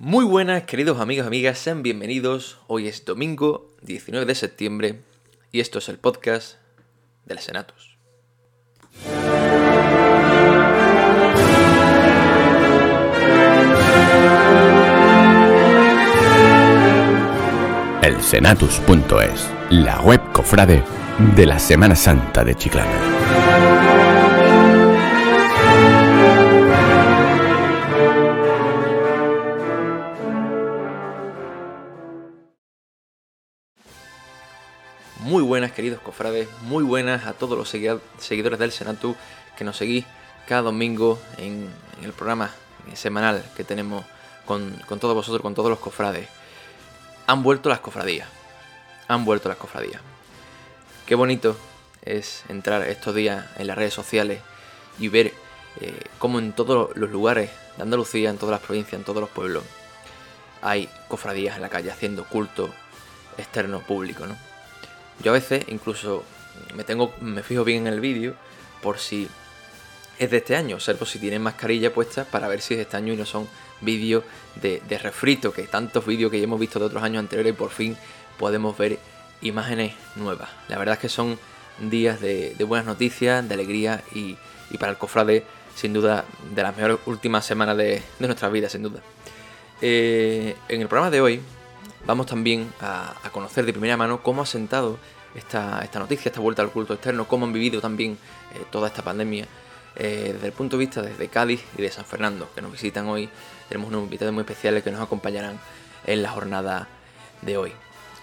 Muy buenas, queridos amigos amigas, sean bienvenidos. Hoy es domingo 19 de septiembre y esto es el podcast de los Senatos. El Senatus.es, la web cofrade de la Semana Santa de Chiclana. Buenas, queridos cofrades, muy buenas a todos los segui- seguidores del Senatu que nos seguís cada domingo en, el programa semanal que tenemos con, con todos vosotros, con todos los cofrades. Han vuelto las cofradías. Han vuelto las cofradías. Qué bonito es entrar estos días en las redes sociales y ver eh, cómo en todos los lugares de Andalucía, en todas las provincias, en todos los pueblos, hay cofradías en la calle haciendo culto externo público, ¿no? Yo a veces incluso me tengo me fijo bien en el vídeo por si es de este año, o sea, por si tienen mascarilla puesta para ver si es de este año y no son vídeos de, refrito, que tantos vídeos que ya hemos visto de otros años anteriores y por fin podemos ver imágenes nuevas. La verdad es que son días de, buenas noticias, de alegría y, y para el cofrade, sin duda, de las mejores últimas semanas de, de nuestras vidas, sin duda. Eh, en el programa de hoy vamos también a, conocer de primera mano cómo ha sentado esta, esta noticia, esta vuelta al culto externo, cómo han vivido también eh, toda esta pandemia eh, desde el punto de vista desde Cádiz y de San Fernando, que nos visitan hoy. Tenemos unos invitados muy especiales que nos acompañarán en la jornada de hoy.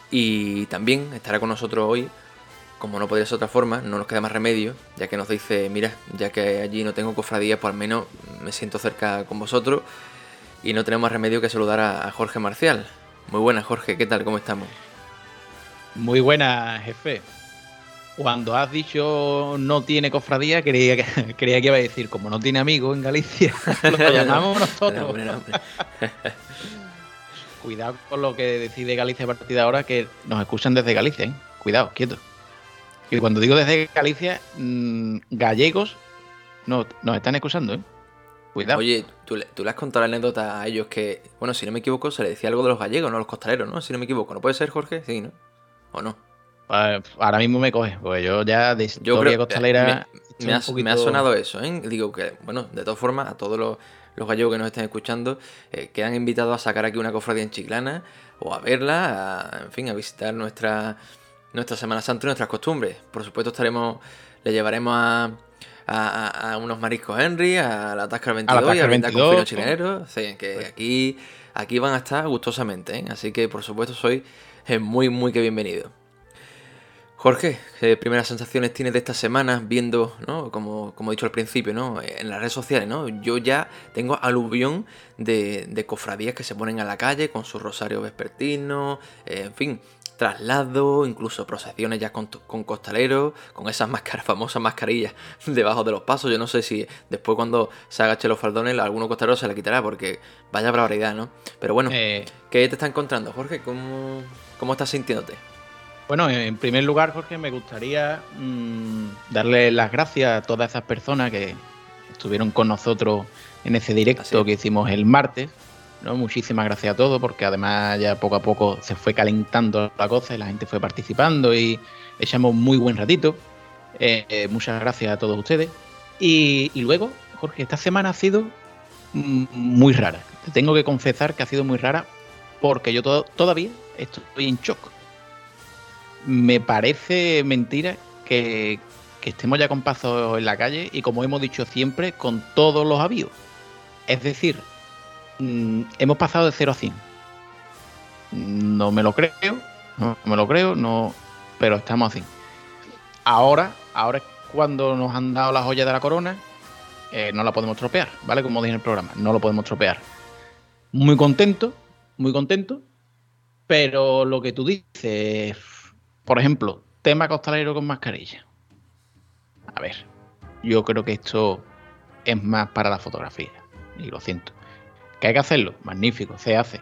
Y también estará con nosotros hoy, como no podría ser otra forma, no nos queda más remedio, ya que nos dice, mira, ya que allí no tengo cofradía, pues al menos me siento cerca con vosotros y no tenemos más remedio que saludar a Jorge Marcial. Muy buenas, Jorge, ¿qué tal? ¿Cómo estamos? Muy buena, jefe. Cuando has dicho no tiene cofradía, creía que, creía que iba a decir, como no tiene amigos en Galicia, lo llamamos nosotros. Cuidado con lo que decide Galicia a partir de ahora, que nos escuchan desde Galicia, ¿eh? Cuidado, quieto. Y cuando digo desde Galicia, mmm, gallegos no, nos están escuchando, ¿eh? Cuidado. Oye, ¿tú, le- tú le has contado la anécdota a ellos que, bueno, si no me equivoco, se le decía algo de los gallegos, no los costaleros, ¿no? Si no me equivoco, ¿no puede ser, Jorge? Sí, ¿no? ¿O no? Pues, ahora mismo me coge, porque yo ya de Yo historia creo costalera... me, me ha, me ha sonado eso, ¿eh? Digo que, bueno, de todas formas, a todos los, los gallegos que nos estén escuchando, eh, quedan invitados a sacar aquí una cofradía en Chiclana o a verla, a- en fin, a visitar nuestra, nuestra Semana Santa y nuestras costumbres. Por supuesto, estaremos, le llevaremos a, a, a- a unos mariscos Henry, a la Tasca 22 y a Tasca brindar con 22, finos chileneros. Sí, que aquí, aquí van a estar gustosamente, ¿eh? Así que, por supuesto, soy eh, muy, muy que bienvenido. Jorge, ¿qué primeras sensaciones tienes de esta semana viendo, ¿no? Como, como he dicho al principio, ¿no? En las redes sociales, ¿no? Yo ya tengo aluvión de, de cofradías que se ponen a la calle con sus rosarios vespertinos, eh, en fin, traslado, incluso procesiones ya con, con costaleros, con esas máscaras, famosas mascarillas debajo de los pasos. Yo no sé si después cuando se agache los faldones, alguno costalero se la quitará, porque vaya barbaridad, ¿no? Pero bueno, Eh, ¿qué te está encontrando, Jorge? ¿Cómo, cómo estás sintiéndote? Bueno, en primer lugar, Jorge, me gustaría mm, darle las gracias a todas esas personas que estuvieron con nosotros en ese directo Así que hicimos el martes. Muchísimas gracias a todos, porque además ya poco a poco se fue calentando la cosa y la gente fue participando y echamos muy buen ratito. Eh, eh, muchas gracias a todos ustedes. Y, luego, Jorge, esta semana ha sido mm, muy rara. Te tengo que confesar que ha sido muy rara porque yo to- todavía estoy en shock me parece mentira que, que estemos ya con pasos en la calle y como hemos dicho siempre, con todos los avíos. Es decir, mm, hemos pasado de 0 a 100. No me lo creo, no me lo creo, no, pero estamos así. Ahora, ahora es cuando nos han dado la joya de la corona, eh, no la podemos tropear, ¿vale? Como dije en el programa, no lo podemos tropear. Muy contento, muy contento, pero lo que tú dices, por ejemplo, tema costalero con mascarilla. A ver, yo creo que esto es más para la fotografía. Y lo siento. ¿Que hay que hacerlo? Magnífico, se hace.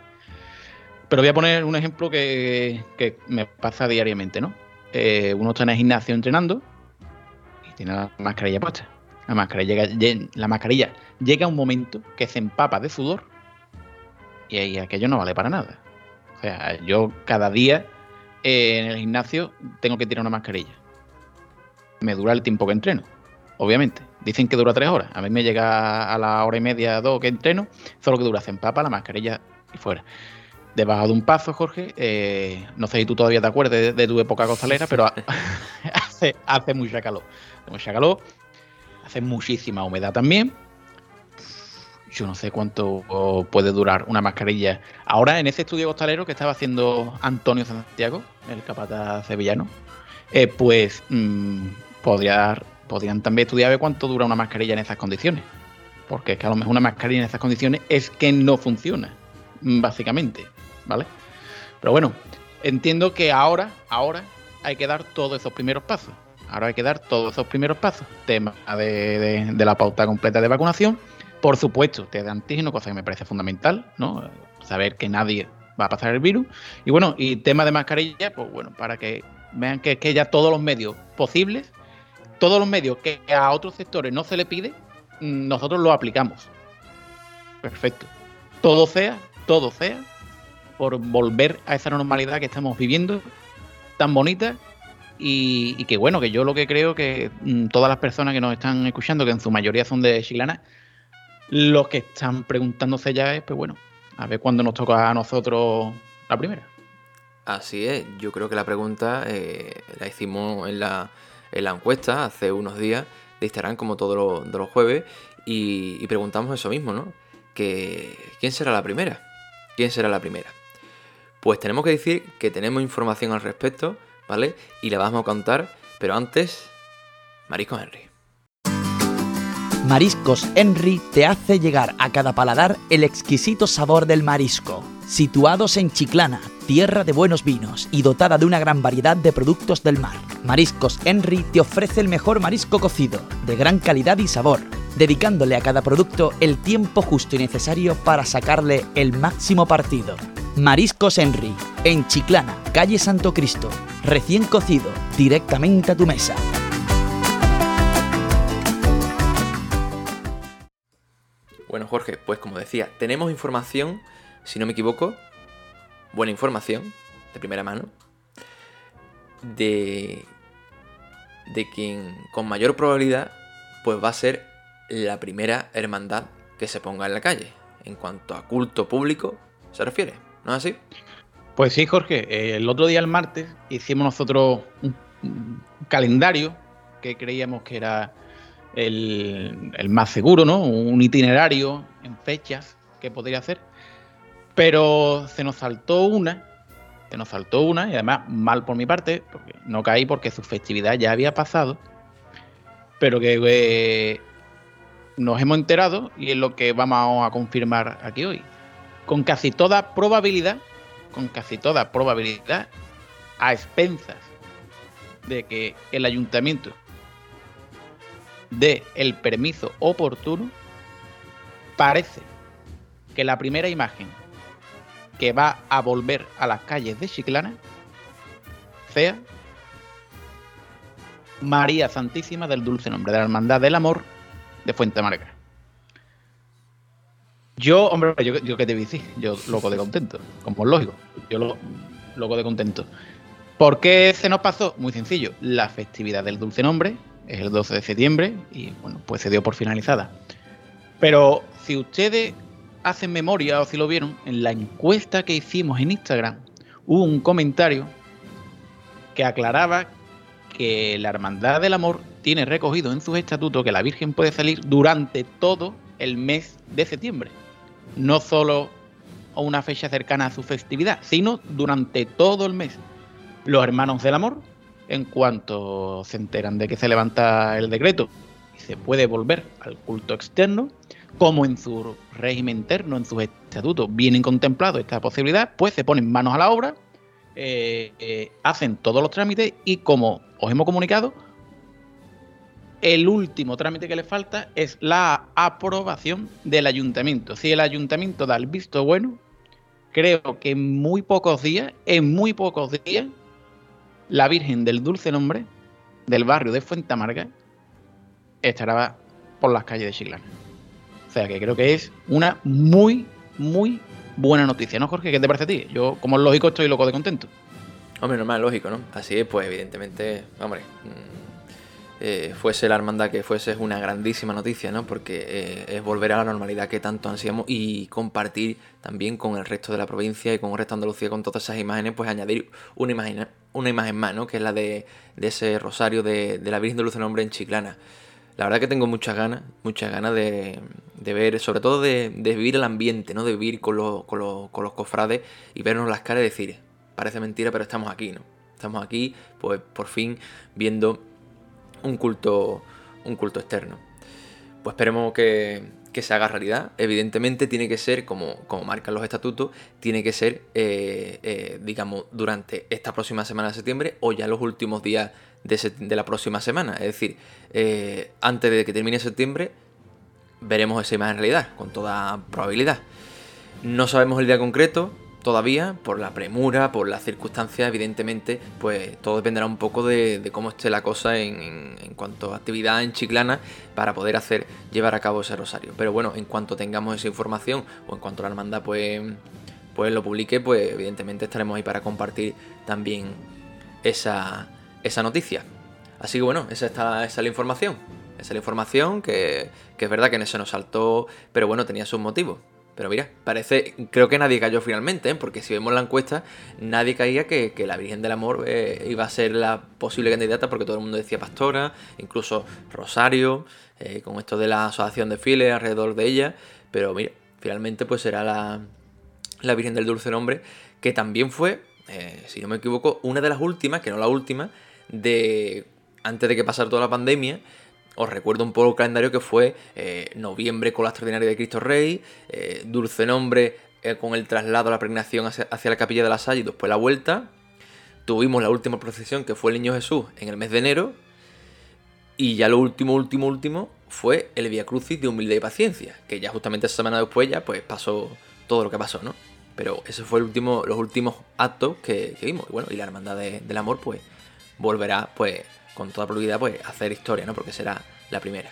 Pero voy a poner un ejemplo que, que me pasa diariamente, ¿no? Eh, uno está en el gimnasio entrenando y tiene la mascarilla puesta. La mascarilla, llega, lle- la mascarilla llega un momento que se empapa de sudor y aquello no vale para nada. O sea, yo cada día eh, en el gimnasio tengo que tirar una mascarilla. Me dura el tiempo que entreno, obviamente. Dicen que dura tres horas. A mí me llega a la hora y media, dos que entreno, solo que dura se empapa la mascarilla y fuera. Debajo de un paso, Jorge, eh, no sé si tú todavía te acuerdas de, tu época costalera, pero hace, hace mucha calor. Hace mucha calor, hace muchísima humedad también yo no sé cuánto puede durar una mascarilla. Ahora, en ese estudio costalero que estaba haciendo Antonio Santiago, el capataz sevillano, eh, pues mm, podrían también estudiar ver cuánto dura una mascarilla en esas condiciones. Porque es que a lo mejor una mascarilla en esas condiciones es que no funciona, mm, básicamente, ¿vale? Pero bueno, entiendo que ahora, ahora hay que dar todos esos primeros pasos. Ahora hay que dar todos esos primeros pasos. Tema de la pauta completa de vacunación por supuesto, test de antígeno, cosa que me parece fundamental, ¿no? Saber que nadie va a pasar el virus. Y bueno, y tema de mascarilla, pues bueno, para que vean que, que ya todos los medios posibles, todos los medios que a otros sectores no se le pide, mm, nosotros lo aplicamos. Perfecto. Todo sea, todo sea, por volver a esa normalidad que estamos viviendo, tan bonita, y, que bueno, que yo lo que creo que mm, todas las personas que nos están escuchando, que en su mayoría son de Chilana, lo que están preguntándose ya es, pues bueno, a ver cuándo nos toca a nosotros la primera. Así es, yo creo que la pregunta eh, la hicimos en la, en la, encuesta hace unos días de Instagram, como todos los, jueves, y, preguntamos eso mismo, ¿no? ¿Quién será la primera? ¿Quién será la primera? Pues tenemos que decir que tenemos información al respecto, ¿vale? Y la vamos a contar, pero antes, Marisco Henry. Mariscos Henry te hace llegar a cada paladar el exquisito sabor del marisco. Situados en Chiclana, tierra de buenos vinos y dotada de una gran variedad de productos del mar, Mariscos Henry te ofrece el mejor marisco cocido, de gran calidad y sabor, dedicándole a cada producto el tiempo justo y necesario para sacarle el máximo partido. Mariscos Henry, en Chiclana, calle Santo Cristo, recién cocido, directamente a tu mesa. Bueno, Jorge, pues como decía, tenemos información, si no me equivoco, buena información, de primera mano, de, de quien con mayor probabilidad pues va a ser la primera hermandad que se ponga en la calle, en cuanto a culto público se refiere, ¿no es así? Pues sí, Jorge, el otro día, el martes, hicimos nosotros un calendario que creíamos que era el, más seguro, ¿no? Un itinerario en fechas que podría hacer. Pero se nos saltó una, se nos saltó una, y además mal por mi parte, porque no caí porque su festividad ya había pasado, pero que eh, nos hemos enterado y es lo que vamos a confirmar aquí hoy. Con casi toda probabilidad, con casi toda probabilidad, a expensas de que el ayuntamiento de el permiso oportuno, parece que la primera imagen que va a volver a las calles de Chiclana sea María Santísima del Dulce Nombre de la Hermandad del Amor de Fuente Marga. Yo, hombre, yo, yo que te decir, yo loco de contento, como es lógico, yo lo, loco de contento. ¿Por qué se nos pasó? Muy sencillo, la festividad del Dulce Nombre es el 12 de septiembre y bueno, pues se dio por finalizada. Pero si ustedes hacen memoria o si lo vieron, en la encuesta que hicimos en Instagram hubo un comentario que aclaraba que la Hermandad del Amor tiene recogido en sus estatutos que la Virgen puede salir durante todo el mes de septiembre. No solo a una fecha cercana a su festividad, sino durante todo el mes. Los hermanos del amor en cuanto se enteran de que se levanta el decreto y se puede volver al culto externo, como en su régimen interno, en sus estatutos, vienen contemplados esta posibilidad, pues se ponen manos a la obra, eh, eh, hacen todos los trámites y como os hemos comunicado, el último trámite que le falta es la aprobación del ayuntamiento. Si el ayuntamiento da el visto bueno, creo que en muy pocos días, en muy pocos días, la Virgen del Dulce Nombre del barrio de Fuente Amarga estará por las calles de Chiclana. O sea que creo que es una muy, muy buena noticia, ¿no, Jorge? ¿Qué te parece a ti? Yo, como es lógico, estoy loco de contento. Hombre, normal, lógico, ¿no? Así es, pues evidentemente, hombre, eh, fuese la hermandad que fuese es una grandísima noticia, ¿no? Porque eh, es volver a la normalidad que tanto ansiamos y compartir también con el resto de la provincia y con el resto de Andalucía con todas esas imágenes, pues añadir una imagen, una imagen más, ¿no? Que es la de, ese rosario de, la Virgen de Luz del Hombre en Chiclana. La verdad que tengo muchas ganas, muchas ganas de, ver, sobre todo de, vivir el ambiente, ¿no? De vivir con, con, con los cofrades y vernos las caras y decir, parece mentira, pero estamos aquí, ¿no? Estamos aquí, pues por fin viendo un culto, un culto externo. Pues esperemos que, se haga realidad. Evidentemente tiene que ser, como, como marcan los estatutos, tiene que ser, eh, eh, digamos, durante esta próxima semana de septiembre o ya los últimos días de, la próxima semana. Es decir, eh, antes de que termine septiembre, veremos esa imagen en realidad, con toda probabilidad. No sabemos el día concreto, todavía, por la premura, por las circunstancias, evidentemente, pues todo dependerá un poco de, cómo esté la cosa en, cuanto a actividad en Chiclana para poder hacer, llevar a cabo ese rosario. Pero bueno, en cuanto tengamos esa información o en cuanto la hermandad pues, pues lo publique, pues evidentemente estaremos ahí para compartir también esa, esa noticia. Así que bueno, esa, está, esa es la información. Esa es la información que, que es verdad que eso nos saltó, pero bueno, tenía sus motivos. Pero mira, parece, creo que nadie cayó finalmente, ¿eh? porque si vemos la encuesta, nadie caía que, la Virgen del Amor eh, iba a ser la posible candidata, porque todo el mundo decía Pastora, incluso Rosario, eh, con esto de la asociación de fieles alrededor de ella. Pero mira, finalmente pues será la, la Virgen del Dulce Nombre, que también fue, si no me equivoco, una de las últimas, que no la última, de antes de que pasara toda la pandemia, os recuerdo un poco el calendario que fue eh, noviembre con la extraordinaria de Cristo Rey, eh, dulce nombre eh, con el traslado a la pregnación hacia, la capilla de la Salle y después la vuelta. Tuvimos la última procesión que fue el Niño Jesús en el mes de enero. Y ya lo último, último, último fue el Via Crucis de humildad y paciencia, que ya justamente esa semana después ya pues pasó todo lo que pasó, ¿no? Pero ese fue el último, los últimos actos que, vimos. Y bueno, y la hermandad del amor pues volverá pues con toda probabilidad, pues hacer historia, ¿no? Porque será la primera.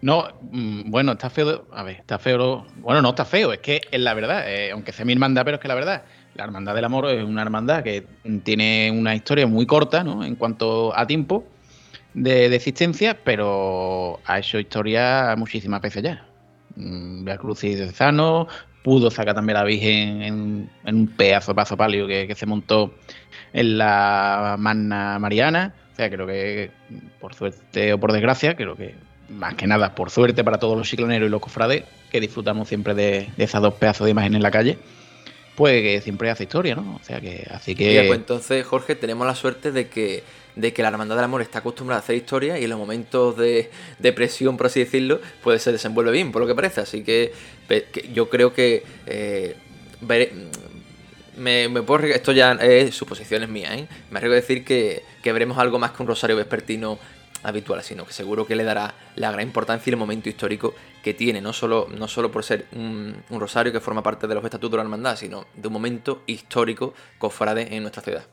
No, mm, bueno, está feo. A ver, está feo. Bueno, no está feo, es que es la verdad. Eh, aunque sea mi hermandad, pero es que la verdad. La Hermandad del Amor es una hermandad que tiene una historia muy corta, ¿no? En cuanto a tiempo de, existencia, pero ha hecho historia muchísimas veces ya. Mm, Via Crucis de Zano, pudo sacar también la Virgen en, un pedazo de paso palio que, se montó en la Magna Mariana. O sea, creo que por suerte o por desgracia, creo que más que nada por suerte para todos los cicloneros y los cofrades, que disfrutamos siempre de, esas dos pedazos de imagen en la calle, pues que siempre hace historia, ¿no? O sea que así que. pues entonces, Jorge, tenemos la suerte de que de que la Hermandad del Amor está acostumbrada a hacer historia y en los momentos de, de presión, por así decirlo, pues se desenvuelve bien, por lo que parece. Así que, yo creo que eh, me, puedo, esto ya es suposiciones mías, ¿eh? Me arriesgo a decir que, veremos algo más que un rosario vespertino habitual, sino que seguro que le dará la gran importancia y el momento histórico que tiene, no solo, no solo por ser un, un rosario que forma parte de los estatutos de la hermandad, sino de un momento histórico cofrade en nuestra ciudad.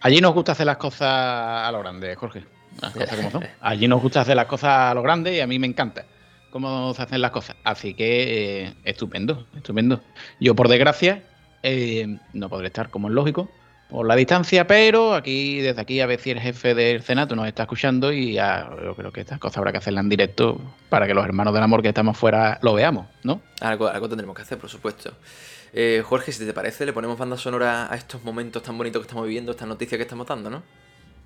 Allí nos gusta hacer las cosas a lo grande, Jorge. Las cosas como son. Allí nos gusta hacer las cosas a lo grande y a mí me encanta cómo se hacen las cosas. Así que eh, estupendo, estupendo. Yo, por desgracia, eh, no podré estar, como es lógico, por la distancia, pero aquí, desde aquí, a ver si el jefe del Senato nos está escuchando y yo creo que estas cosas habrá que hacerlas en directo para que los hermanos del amor que estamos fuera lo veamos, ¿no? Algo, algo tendremos que hacer, por supuesto. Eh, Jorge, si te parece, le ponemos banda sonora a estos momentos tan bonitos que estamos viviendo, estas noticias que estamos dando, ¿no?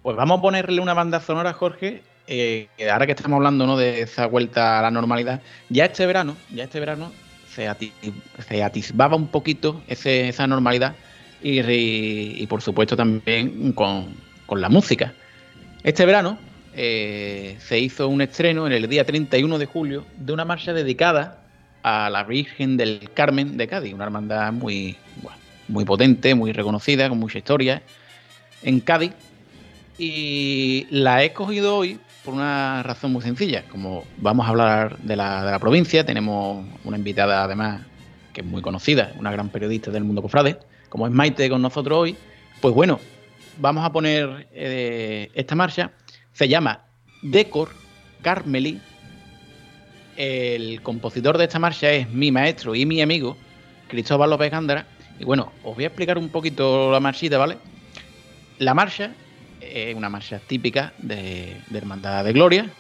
Pues vamos a ponerle una banda sonora, Jorge, eh, ahora que estamos hablando ¿no? de esa vuelta a la normalidad, ya este verano, ya este verano se, atisbaba un poquito esa normalidad y, por supuesto también con, la música. Este verano eh, se hizo un estreno en el día 31 de julio de una marcha dedicada a la Virgen del Carmen de Cádiz, una hermandad muy, muy potente, muy reconocida, con mucha historia en Cádiz. Y la he escogido hoy por una razón muy sencilla. Como vamos a hablar de la, de la provincia, tenemos una invitada además que es muy conocida, una gran periodista del mundo cofrade, como es Maite con nosotros hoy. Pues bueno, vamos a poner eh, esta marcha. Se llama Decor Carmeli el compositor de esta marcha es mi maestro y mi amigo, Cristóbal López Gándara. Y bueno, os voy a explicar un poquito la marchita, ¿vale? La marcha es una marcha típica de, de Hermandad de Gloria,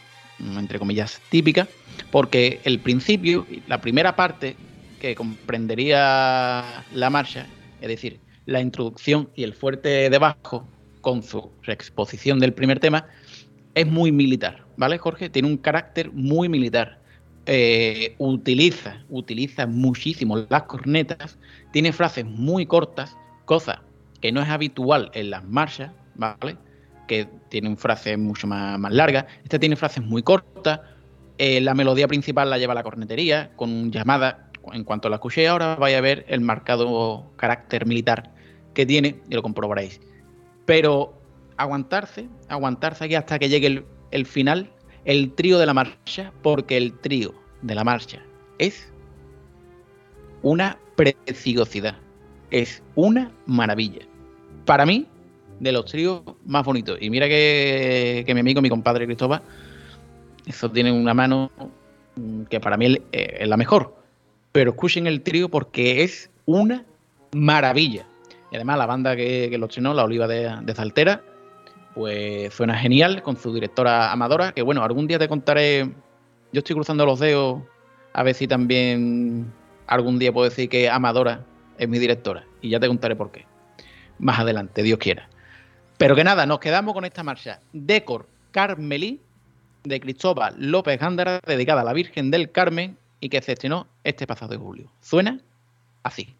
entre comillas típica, porque el principio, la primera parte que comprendería la marcha, es decir, la introducción y el fuerte debajo, con su exposición del primer tema, es muy militar, ¿vale, Jorge? Tiene un carácter muy militar. Eh, utiliza, utiliza muchísimo las cornetas, tiene frases muy cortas, cosa que no es habitual en las marchas, ¿vale? Que tienen frases mucho más, más largas. Esta tiene frases muy cortas. Eh, la melodía principal la lleva la cornetería, con llamada. En cuanto la escuché ahora, vais a ver el marcado carácter militar que tiene y lo comprobaréis. Pero aguantarse, aguantarse aquí hasta que llegue el, final, el trío de la marcha, porque el trío de la marcha es una preciosidad, es una maravilla. Para mí, de los tríos más bonitos. Y mira que, mi amigo, mi compadre Cristóbal, eso tiene una mano que para mí es la mejor. Pero escuchen el trío porque es una maravilla. Y además la banda que, que lo estrenó, la Oliva de, de Saltera, pues suena genial con su directora Amadora, que bueno, algún día te contaré, yo estoy cruzando los dedos a ver si también algún día puedo decir que Amadora es mi directora y ya te contaré por qué. Más adelante, Dios quiera. Pero que nada, nos quedamos con esta marcha. Decor Carmelí de Cristóbal López Gándara, dedicada a la Virgen del Carmen y que se estrenó este pasado de julio. Suena así.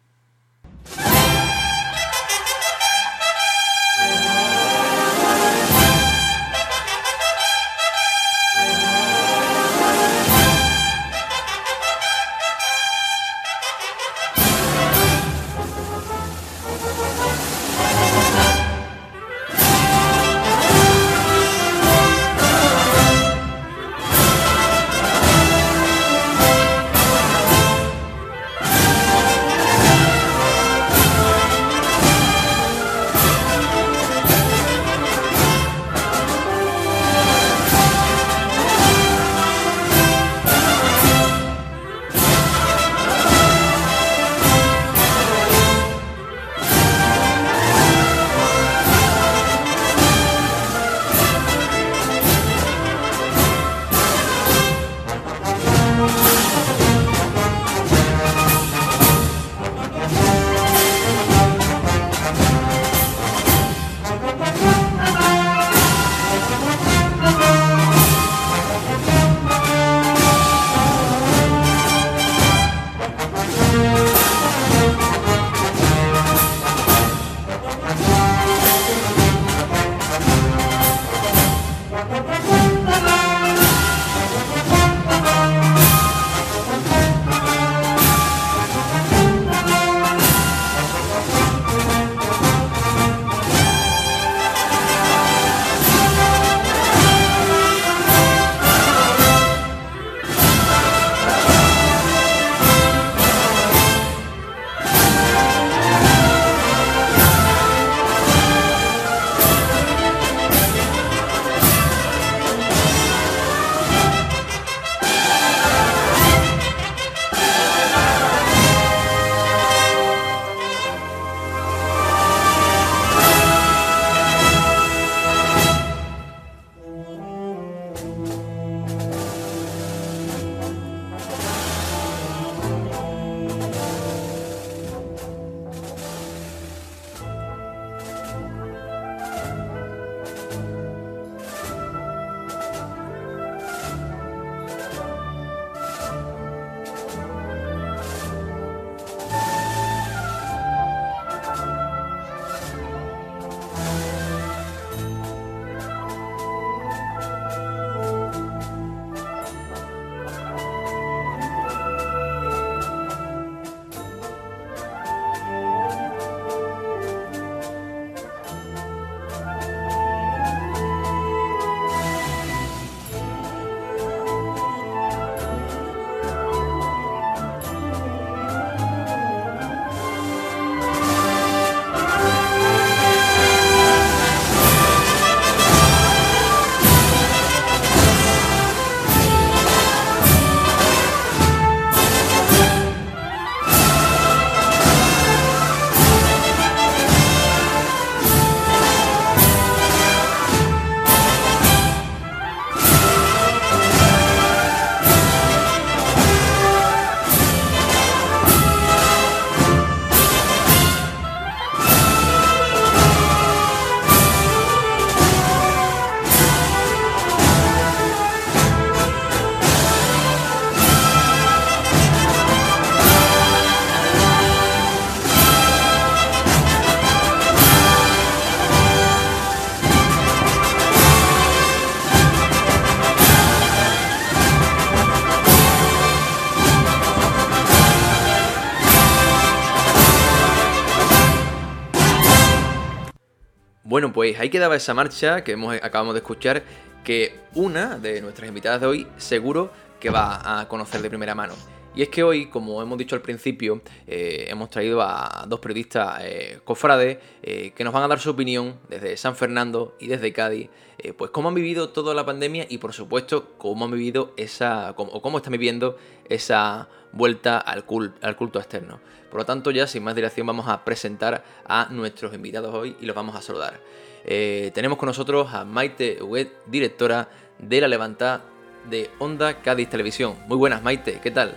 Pues ahí quedaba esa marcha que hemos, acabamos de escuchar, que una de nuestras invitadas de hoy seguro que va a conocer de primera mano. Y es que hoy, como hemos dicho al principio, eh, hemos traído a dos periodistas eh, cofrades eh, que nos van a dar su opinión desde San Fernando y desde Cádiz, pues cómo han vivido toda la pandemia y por supuesto cómo han vivido esa, o cómo están viviendo esa vuelta al, al culto externo. Por lo tanto, ya sin más dilación vamos a presentar a nuestros invitados hoy y los vamos a saludar. Tenemos con nosotros a Maite Huguet, directora de la Levanta de Onda Cádiz Televisión. Muy buenas, Maite, ¿qué tal?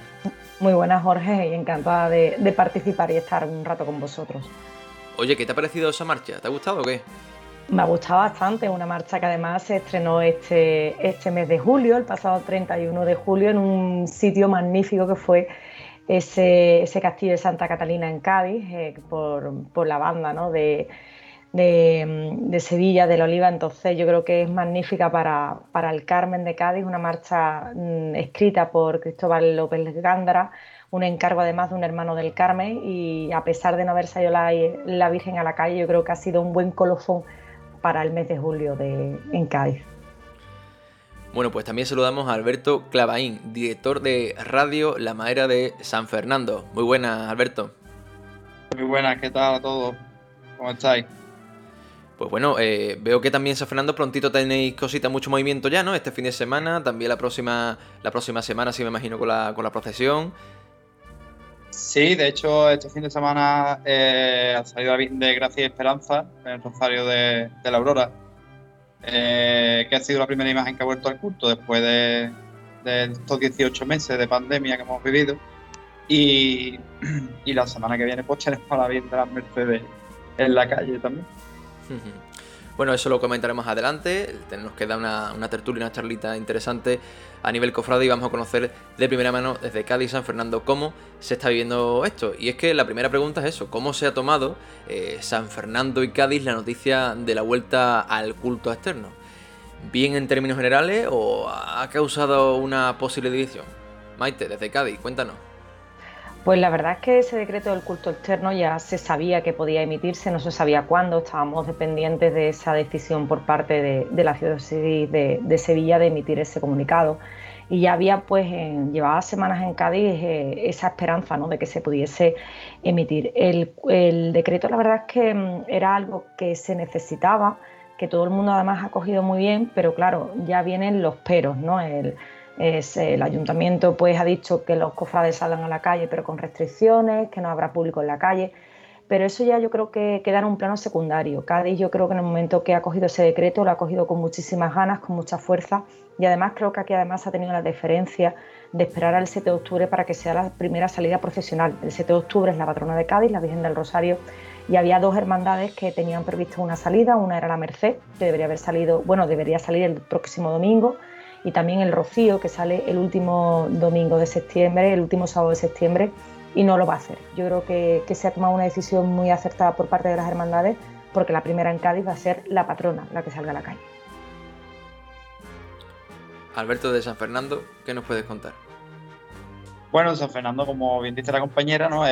Muy buenas, Jorge, y encantada de, participar y estar un rato con vosotros. Oye, ¿qué te ha parecido esa marcha? ¿Te ha gustado o qué? Me ha gustado bastante, una marcha que además se estrenó este, este mes de julio, el pasado 31 de julio, en un sitio magnífico que fue ese, ese castillo de Santa Catalina en Cádiz, eh, por, por, la banda ¿no? de, de, Sevilla, de la Oliva, entonces yo creo que es magnífica para, el Carmen de Cádiz, una marcha mm, escrita por Cristóbal López Gándara, un encargo además de un hermano del Carmen y a pesar de no haber salido la, Virgen a la calle, yo creo que ha sido un buen colofón para el mes de julio de, en Cádiz. Bueno, pues también saludamos a Alberto Clavaín, director de Radio La Madera de San Fernando. Muy buenas, Alberto. Muy buenas, ¿qué tal a todos? ¿Cómo estáis? Pues bueno, eh, veo que también San Fernando prontito tenéis cositas, mucho movimiento ya, ¿no? Este fin de semana, también la próxima, la próxima semana, sí me imagino, con la, con la procesión. Sí, de hecho, este fin de semana eh, ha salido de Gracia y Esperanza, en el Rosario de, la Aurora, eh, que ha sido la primera imagen que ha vuelto al culto después de, estos 18 meses de pandemia que hemos vivido. Y, la semana que viene, pues tenemos la bien de las Mercedes en la calle también. Bueno, eso lo comentaremos adelante. Nos queda una, una tertulia, una charlita interesante a nivel cofrade y vamos a conocer de primera mano desde Cádiz, San Fernando, cómo se está viviendo esto. Y es que la primera pregunta es eso, ¿cómo se ha tomado eh, San Fernando y Cádiz la noticia de la vuelta al culto externo? ¿Bien en términos generales o ha causado una posible división? Maite, desde Cádiz, cuéntanos. Pues la verdad es que ese decreto del culto externo ya se sabía que podía emitirse, no se sabía cuándo, estábamos dependientes de esa decisión por parte de, la ciudad de, Sevilla de emitir ese comunicado. Y ya había, pues, en, llevaba semanas en Cádiz eh, esa esperanza ¿no? de que se pudiese emitir. El, decreto, la verdad es que mm, era algo que se necesitaba, que todo el mundo además ha cogido muy bien, pero claro, ya vienen los peros, ¿no? El, el ayuntamiento pues ha dicho que los cofrades salgan a la calle pero con restricciones, que no habrá público en la calle, pero eso ya yo creo que queda en un plano secundario. Cádiz yo creo que en el momento que ha cogido ese decreto lo ha cogido con muchísimas ganas, con mucha fuerza y además creo que aquí además ha tenido la diferencia de esperar al 7 de octubre para que sea la primera salida profesional. El 7 de octubre es la patrona de Cádiz, la Virgen del Rosario, y había dos hermandades que tenían previsto una salida, una era la Merced, que debería haber salido, bueno, debería salir el próximo domingo, y también el Rocío, que sale el último domingo de septiembre, el último sábado de septiembre, y no lo va a hacer. Yo creo que, se ha tomado una decisión muy acertada por parte de las hermandades, porque la primera en Cádiz va a ser la patrona, la que salga a la calle. Alberto de San Fernando, ¿qué nos puedes contar? Bueno, San Fernando, como bien dice la compañera, ¿no?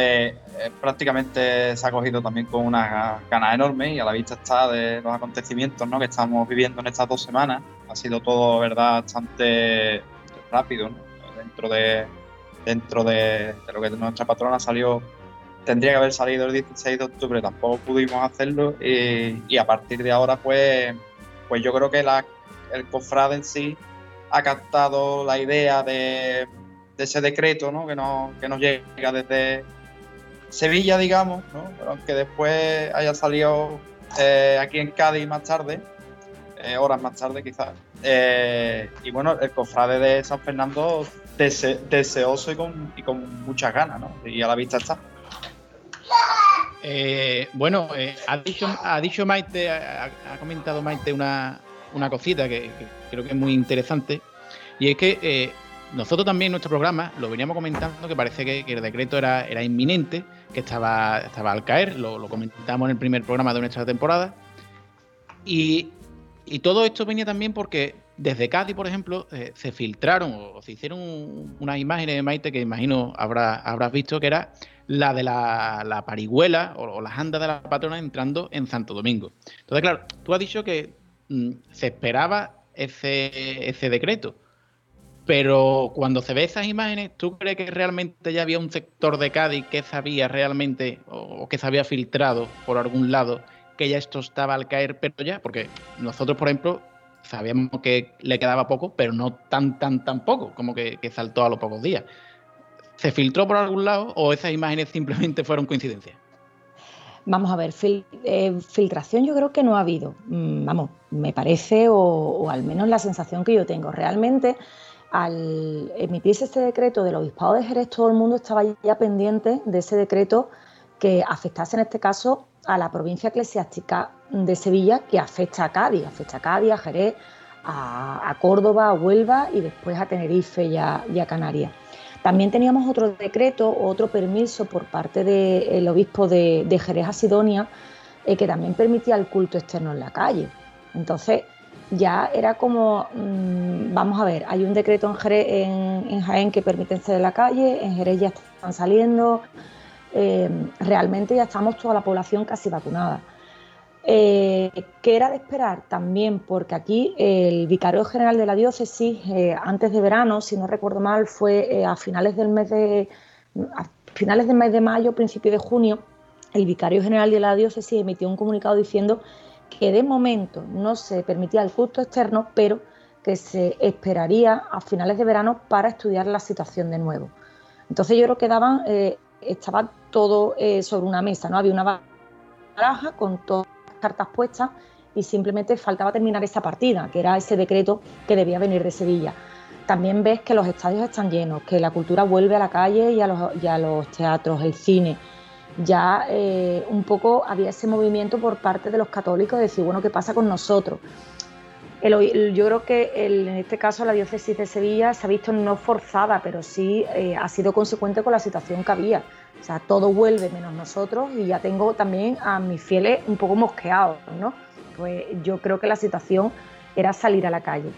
prácticamente se ha cogido también con una ganas enorme y a la vista está de los acontecimientos ¿no? que estamos viviendo en estas dos semanas. Sido todo, verdad, bastante rápido. Dentro de dentro de, lo que nuestra patrona salió, tendría que haber salido el 16 de octubre, tampoco pudimos hacerlo y, a partir de ahora, pues, pues yo creo que la, el cofrade en sí ha captado la idea de ese decreto ¿no? Que, nos, que nos llega desde Sevilla, digamos, ¿no? pero aunque después haya salido eh, aquí en Cádiz más tarde, eh, horas más tarde quizás. Eh, y bueno, el cofrade de San Fernando deseoso y con, y con muchas ganas, ¿no? Y a la vista está. bueno, ha, dicho, ha dicho Maite, ha, comentado Maite una, una cosita que, creo que es muy interesante, y es que nosotros también en nuestro programa lo veníamos comentando que parece que, el decreto era, era, inminente, que estaba, estaba al caer, lo, comentamos en el primer programa de nuestra temporada. Y, todo esto venía también porque desde Cádiz, por ejemplo, eh, se filtraron o, se hicieron unas imágenes de Maite que imagino habrá, habrás visto, que era la de la, parihuela o, las andas de la patrona entrando en Santo Domingo. Entonces, claro, tú has dicho que mm, se esperaba ese, ese decreto. Pero cuando se ve esas imágenes, ¿tú crees que realmente ya había un sector de Cádiz que sabía realmente o que se había filtrado por algún lado que ya esto estaba al caer, pero ya? Porque nosotros, por ejemplo, sabíamos que le quedaba poco, pero no tan, tan, tan poco, como que, saltó a los pocos días. ¿Se filtró por algún lado o esas imágenes simplemente fueron coincidencias? Vamos a ver, eh, filtración yo creo que no ha habido. Mm, vamos, me parece, o, al menos la sensación que yo tengo. Realmente, al emitirse este decreto del Obispado de Jerez, todo el mundo estaba ya pendiente de ese decreto que afectase en este caso a la provincia eclesiástica de Sevilla que afecta a Cádiz, afecta a Cádiz, a Jerez, a, Córdoba, a Huelva y después a Tenerife y a, Canarias. También teníamos otro decreto, otro permiso por parte del obispo de, Jerez a Sidonia, eh, que también permitía el culto externo en la calle. Entonces, ya era como, mm, vamos a ver, hay un decreto en, Jerez, en, Jaén que permite en la calle, en Jerez ya están saliendo, eh, realmente ya estamos toda la población casi vacunada. Eh, ¿Qué era de esperar? También porque aquí el vicario general de la diócesis, eh, antes de verano, si no recuerdo mal, fue a finales del mes de a finales del mes de mayo, principio de junio, el vicario general de la diócesis emitió un comunicado diciendo que de momento no se permitía el culto externo, pero que se esperaría a finales de verano para estudiar la situación de nuevo. Entonces yo creo que daban estaba todo eh, sobre una mesa, ¿no? Había una baraja con todas las cartas puestas y simplemente faltaba terminar esa partida, que era ese decreto que debía venir de Sevilla. También ves que los estadios están llenos, que la cultura vuelve a la calle y a los, teatros, el cine. Ya eh, un poco había ese movimiento por parte de los católicos de decir, bueno, ¿qué pasa con nosotros? Yo creo que en este caso la diócesis de Sevilla se ha visto no forzada, pero sí eh, ha sido consecuente con la situación que había. O sea, todo vuelve menos nosotros y ya tengo también a mis fieles un poco mosqueados, ¿no? Pues yo creo que la situación era salir a la calle.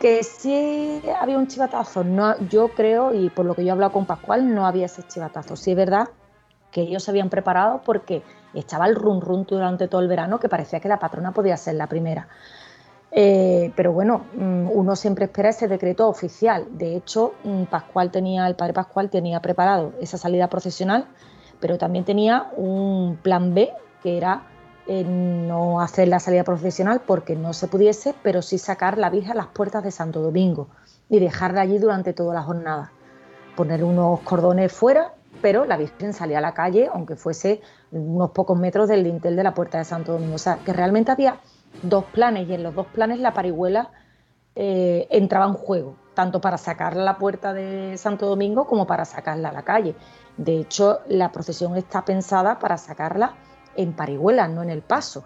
Que sí había un chivatazo, no, yo creo, y por lo que yo he hablado con Pascual, no había ese chivatazo. Sí es verdad que ellos se habían preparado porque estaba el run run durante todo el verano que parecía que la patrona podía ser la primera. Eh, pero bueno, mm, uno siempre espera ese decreto oficial. De hecho, mm, Pascual tenía, el padre Pascual tenía preparado esa salida procesional, pero también tenía un plan B, que era eh, no hacer la salida procesional porque no se pudiese, pero sí sacar la Virgen a las puertas de Santo Domingo y dejarla allí durante toda la jornada. Poner unos cordones fuera, pero la Virgen salía a la calle, aunque fuese unos pocos metros del dintel de la puerta de Santo Domingo. O sea, que realmente había dos planes y en los dos planes la parihuela eh, entraba en juego, tanto para sacarla a la puerta de Santo Domingo como para sacarla a la calle. De hecho, la procesión está pensada para sacarla en parihuela, no en el paso.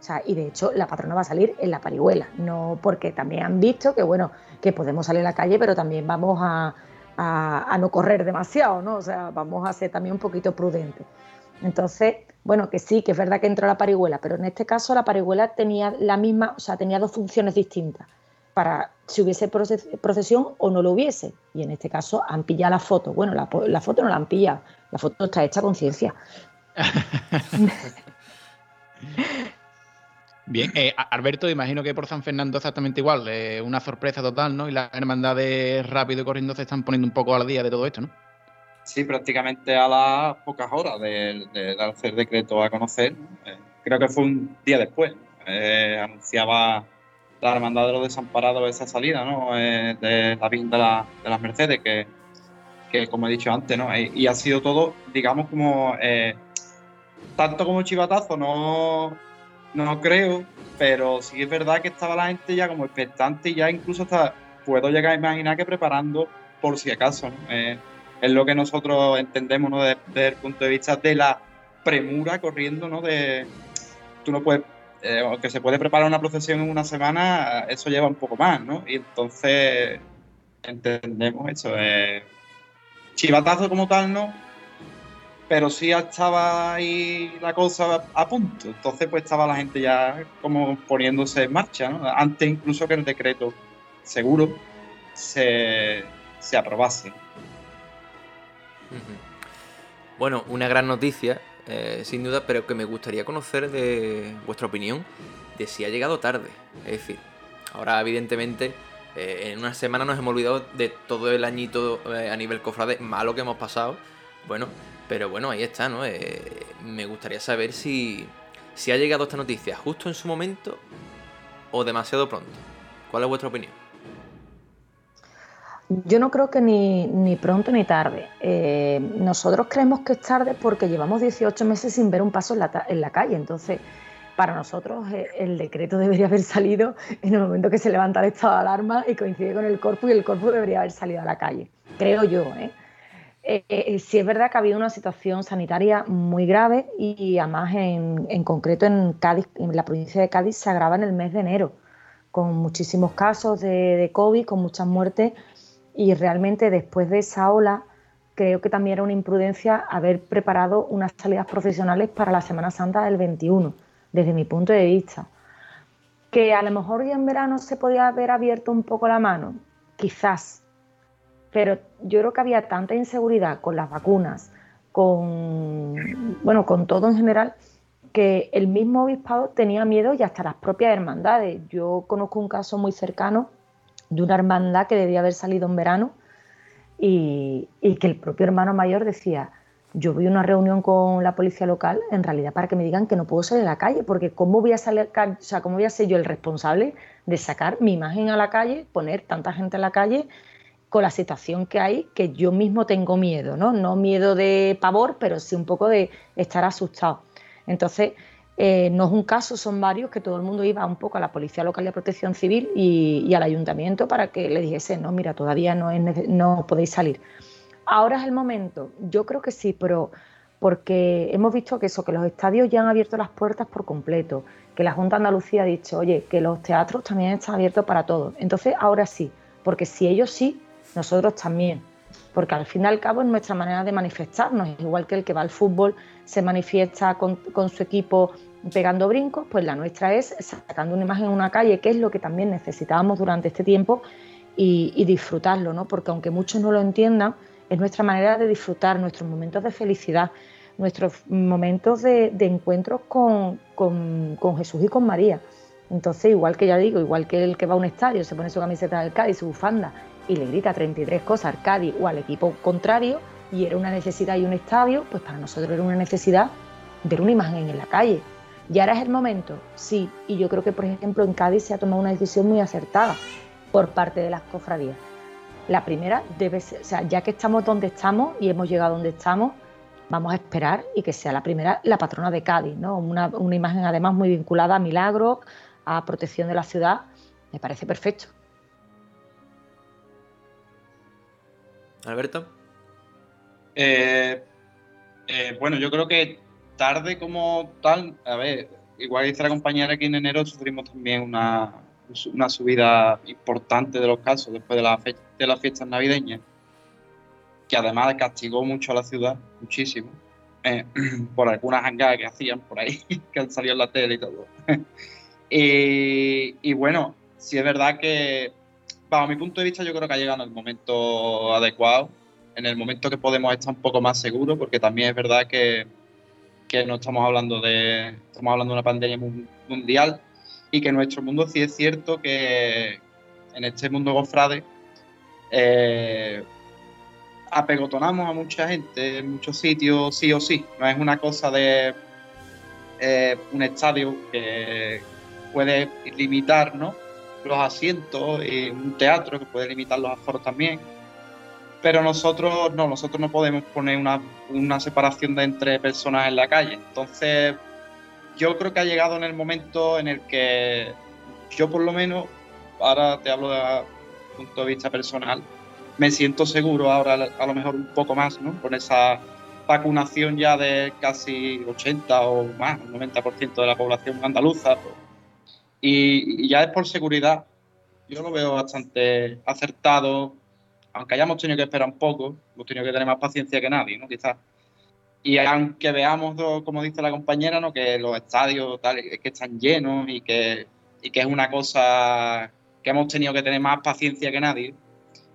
O sea, y de hecho la patrona va a salir en la parihuela, no porque también han visto que bueno, que podemos salir a la calle, pero también vamos a, a no correr demasiado, ¿no? O sea, vamos a ser también un poquito prudentes. Entonces, bueno, que sí, que es verdad que entró la parihuela, pero en este caso la parihuela tenía la misma, o sea, tenía dos funciones distintas para si hubiese procesión o no lo hubiese. Y en este caso han pillado la foto. Bueno, la, foto no la han pillado, la foto está hecha con ciencia. Bien, eh, Alberto, imagino que por San Fernando exactamente igual, eh, una sorpresa total, ¿no? Y las hermandades rápido y corriendo se están poniendo un poco al día de todo esto, ¿no? Sí, prácticamente a las pocas horas de, de el decreto a conocer, eh, creo que fue un día después, eh, anunciaba la Hermandad de los Desamparados esa salida ¿no? Eh, de la Virgen de, las Mercedes, que, que, como he dicho antes, ¿no? y ha sido todo, digamos, como tanto como chivatazo, no, no creo, pero sí es verdad que estaba la gente ya como expectante y ya incluso hasta puedo llegar a imaginar que preparando por si acaso. Es lo que nosotros entendemos desde, el punto de vista de la premura corriendo, ¿no? De, tú no puedes, eh, aunque se puede preparar una procesión en una semana, eso lleva un poco más, ¿no? Y entonces entendemos eso. Eh, chivatazo como tal, ¿no? Pero sí estaba ahí la cosa a punto. Entonces, pues estaba la gente ya como poniéndose en marcha, ¿no? Antes incluso que el decreto seguro se, se aprobase. Bueno, una gran noticia, eh, sin duda, pero que me gustaría conocer de vuestra opinión de si ha llegado tarde. Es decir, ahora evidentemente eh, en una semana nos hemos olvidado de todo el añito eh, a nivel cofrade malo que hemos pasado. Bueno, pero bueno, ahí está, ¿no? me gustaría saber si, si ha llegado esta noticia justo en su momento o demasiado pronto. ¿Cuál es vuestra opinión? Yo no creo que ni, pronto ni tarde. Eh, nosotros creemos que es tarde porque llevamos 18 meses sin ver un paso en la, en la calle. Entonces, para nosotros eh, el decreto debería haber salido en el momento que se levanta el estado de alarma y coincide con el cuerpo y el cuerpo debería haber salido a la calle. Creo yo. ¿eh? Eh, sí es verdad que ha habido una situación sanitaria muy grave y, además en, en, concreto en Cádiz, en la provincia de Cádiz se agrava en el mes de enero, con muchísimos casos de, de COVID, con muchas muertes y realmente después de esa ola creo que también era una imprudencia haber preparado unas salidas profesionales para la Semana Santa del 21, desde mi punto de vista. Que a lo mejor ya en verano se podía haber abierto un poco la mano, quizás, pero yo creo que había tanta inseguridad con las vacunas, con, bueno, con todo en general, que el mismo obispado tenía miedo y hasta las propias hermandades. Yo conozco un caso muy cercano de una hermandad que debía haber salido en verano y, que el propio hermano mayor decía, yo voy a una reunión con la policía local en realidad para que me digan que no puedo salir a la calle, porque ¿cómo voy a, salir, o sea, ¿cómo voy a ser yo el responsable de sacar mi imagen a la calle, poner tanta gente en la calle con la situación que hay, que yo mismo tengo miedo, ¿no? No miedo de pavor, pero sí un poco de estar asustado. Entonces, eh, no es un caso, son varios que todo el mundo iba un poco a la Policía Local de Protección Civil y, al Ayuntamiento para que le dijese, no, mira, todavía no, es, no podéis salir. Ahora es el momento, yo creo que sí, pero porque hemos visto que eso, que los estadios ya han abierto las puertas por completo, que la Junta Andalucía ha dicho, oye, que los teatros también están abiertos para todos. Entonces, ahora sí, porque si ellos sí, nosotros también porque al fin y al cabo es nuestra manera de manifestarnos, igual que el que va al fútbol se manifiesta con, su equipo pegando brincos, pues la nuestra es sacando una imagen en una calle, que es lo que también necesitábamos durante este tiempo y, disfrutarlo, ¿no? Porque aunque muchos no lo entiendan, es nuestra manera de disfrutar nuestros momentos de felicidad, nuestros momentos de, encuentros con, Jesús y con María. Entonces, igual que ya digo, igual que el que va a un estadio, se pone su camiseta del Cádiz, su bufanda y le grita 33 cosas al Cádiz o al equipo contrario y era una necesidad y un estadio, pues para nosotros era una necesidad ver una imagen en la calle. ¿Y ahora es el momento? Sí, y yo creo que, por ejemplo, en Cádiz se ha tomado una decisión muy acertada por parte de las cofradías. La primera debe ser, o sea, ya que estamos donde estamos y hemos llegado donde estamos, vamos a esperar y que sea la primera la patrona de Cádiz, ¿no? Una, una imagen además muy vinculada a milagros, a protección de la ciudad, me parece perfecto. Alberto. Eh, eh, bueno, yo creo que tarde como tal, a ver, igual dice la compañera que en enero sufrimos también una, una subida importante de los casos después de, la de las fiestas navideñas, que además castigó mucho a la ciudad, muchísimo, eh, por algunas hangadas que hacían por ahí, que han salido en la tele y todo. y, bueno, sí es verdad que, bajo mi punto de vista, yo creo que ha llegado el momento adecuado, en el momento que podemos estar un poco más seguros, porque también es verdad que que no estamos hablando de, estamos hablando de una pandemia mundial y que nuestro mundo sí es cierto que en este mundo gofrade eh, apegotonamos a mucha gente en muchos sitios sí o sí. No es una cosa de eh, un estadio que puede limitar ¿no? Los asientos y un teatro que puede limitar los aforos también pero nosotros no, nosotros no podemos poner una, separación de entre personas en la calle. Entonces, yo creo que ha llegado en el momento en el que yo por lo menos, ahora te hablo de punto de vista personal, me siento seguro ahora a lo mejor un poco más, ¿no? Con esa vacunación ya de casi 80 o más, 90% de la población andaluza. Y, ya es por seguridad. Yo lo veo bastante acertado aunque hayamos tenido que esperar un poco, hemos tenido que tener más paciencia que nadie, ¿no? Quizás. Y aunque veamos, como dice la compañera, ¿no? que los estadios tal, que están llenos y que, y que es una cosa que hemos tenido que tener más paciencia que nadie,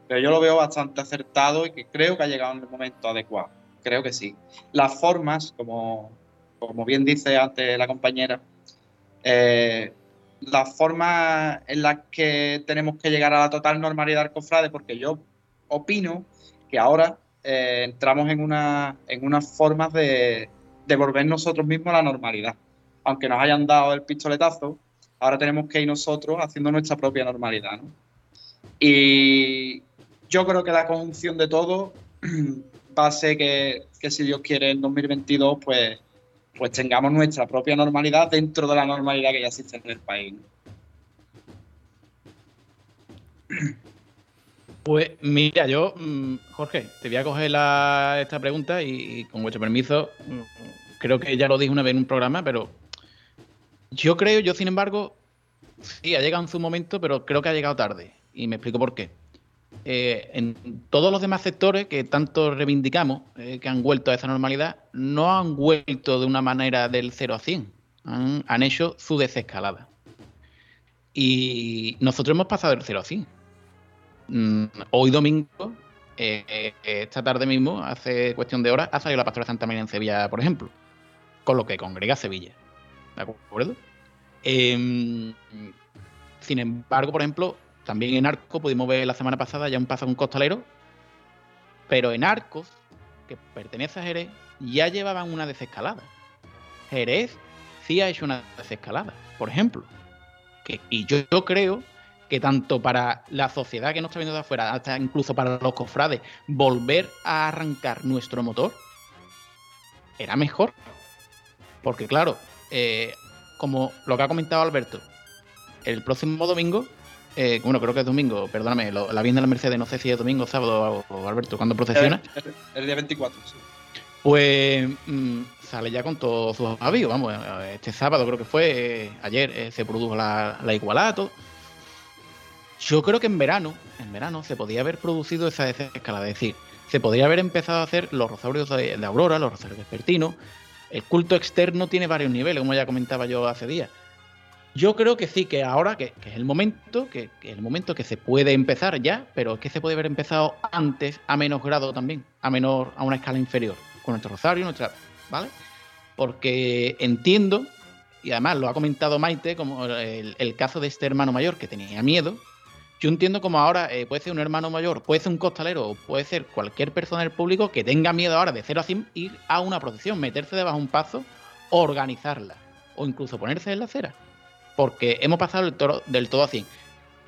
pero yo lo veo bastante acertado y que creo que ha llegado en el momento adecuado. creo que sí. Las formas, como, como bien dice antes la compañera, eh, las formas en las que tenemos que llegar a la total normalidad cofrade, porque yo opino que ahora eh, entramos en, una, en de, de volver nosotros mismos a la normalidad. Aunque nos hayan dado el pistoletazo, ahora tenemos que ir nosotros haciendo nuestra propia normalidad. Y yo creo que la conjunción de todo va a ser que, si Dios quiere en 2022 pues, pues tengamos nuestra propia normalidad dentro de la normalidad que ya existe en el país. Pues mira, yo, mm, Jorge, te voy a coger esta pregunta y, con vuestro permiso, mm, creo que ya lo dije una vez en un programa, pero yo creo, yo sin embargo, sí, ha llegado en su momento, pero creo que ha llegado tarde. Y me explico por qué. Eh, en todos los demás sectores que tanto reivindicamos, eh, que han vuelto a esa normalidad, no han vuelto de una manera del 0 a 100. Han, hecho su desescalada. Y nosotros hemos pasado del 0 a 100. Mm, hoy domingo, eh, esta tarde mismo, hace cuestión de horas, ha salido la Pastora Santa María en Sevilla, por ejemplo, con lo que congrega Sevilla. ¿De acuerdo? Em, sin embargo, por ejemplo, también en Arcos pudimos ver la semana pasada ya un paso un costalero, pero en Arcos, que pertenece a Jerez, ya llevaban una desescalada. Jerez sí ha hecho una desescalada, por ejemplo. Y yo, yo creo que tanto para la sociedad que nos está viendo de afuera, hasta incluso para los cofrades, volver a arrancar nuestro motor era mejor. Porque claro, eh, como lo que ha comentado Alberto, el próximo domingo eh, bueno, creo que es domingo, perdóname, la bien de la Mercedes, no sé si es domingo, sábado o, Alberto, ¿cuándo procesiona? El, día 24, sí. Pues mm, sale ya con todos sus avíos, vamos, este sábado creo que fue, eh, ayer eh, se produjo la, la igualada, todo. Yo creo que en verano, en verano se podía haber producido esa escalada, es decir, se podría haber empezado a hacer los rosarios de, Aurora, los rosarios vespertinos. El culto externo tiene varios niveles, como ya comentaba yo hace días. Yo creo que sí, que ahora, que, es el momento, que, es el momento que se puede empezar ya, pero es que se puede haber empezado antes, a menos grado también, a menor, a una escala inferior, con nuestro rosario, nuestra, ¿vale? Porque entiendo, y además lo ha comentado Maite, como el, caso de este hermano mayor que tenía miedo. Yo entiendo como ahora eh, puede ser un hermano mayor, puede ser un costalero, puede ser cualquier persona del público que tenga miedo ahora de cero a 100 ir a una procesión, meterse debajo de un paso, organizarla, o incluso ponerse en la acera porque hemos pasado el toro, del todo a 100.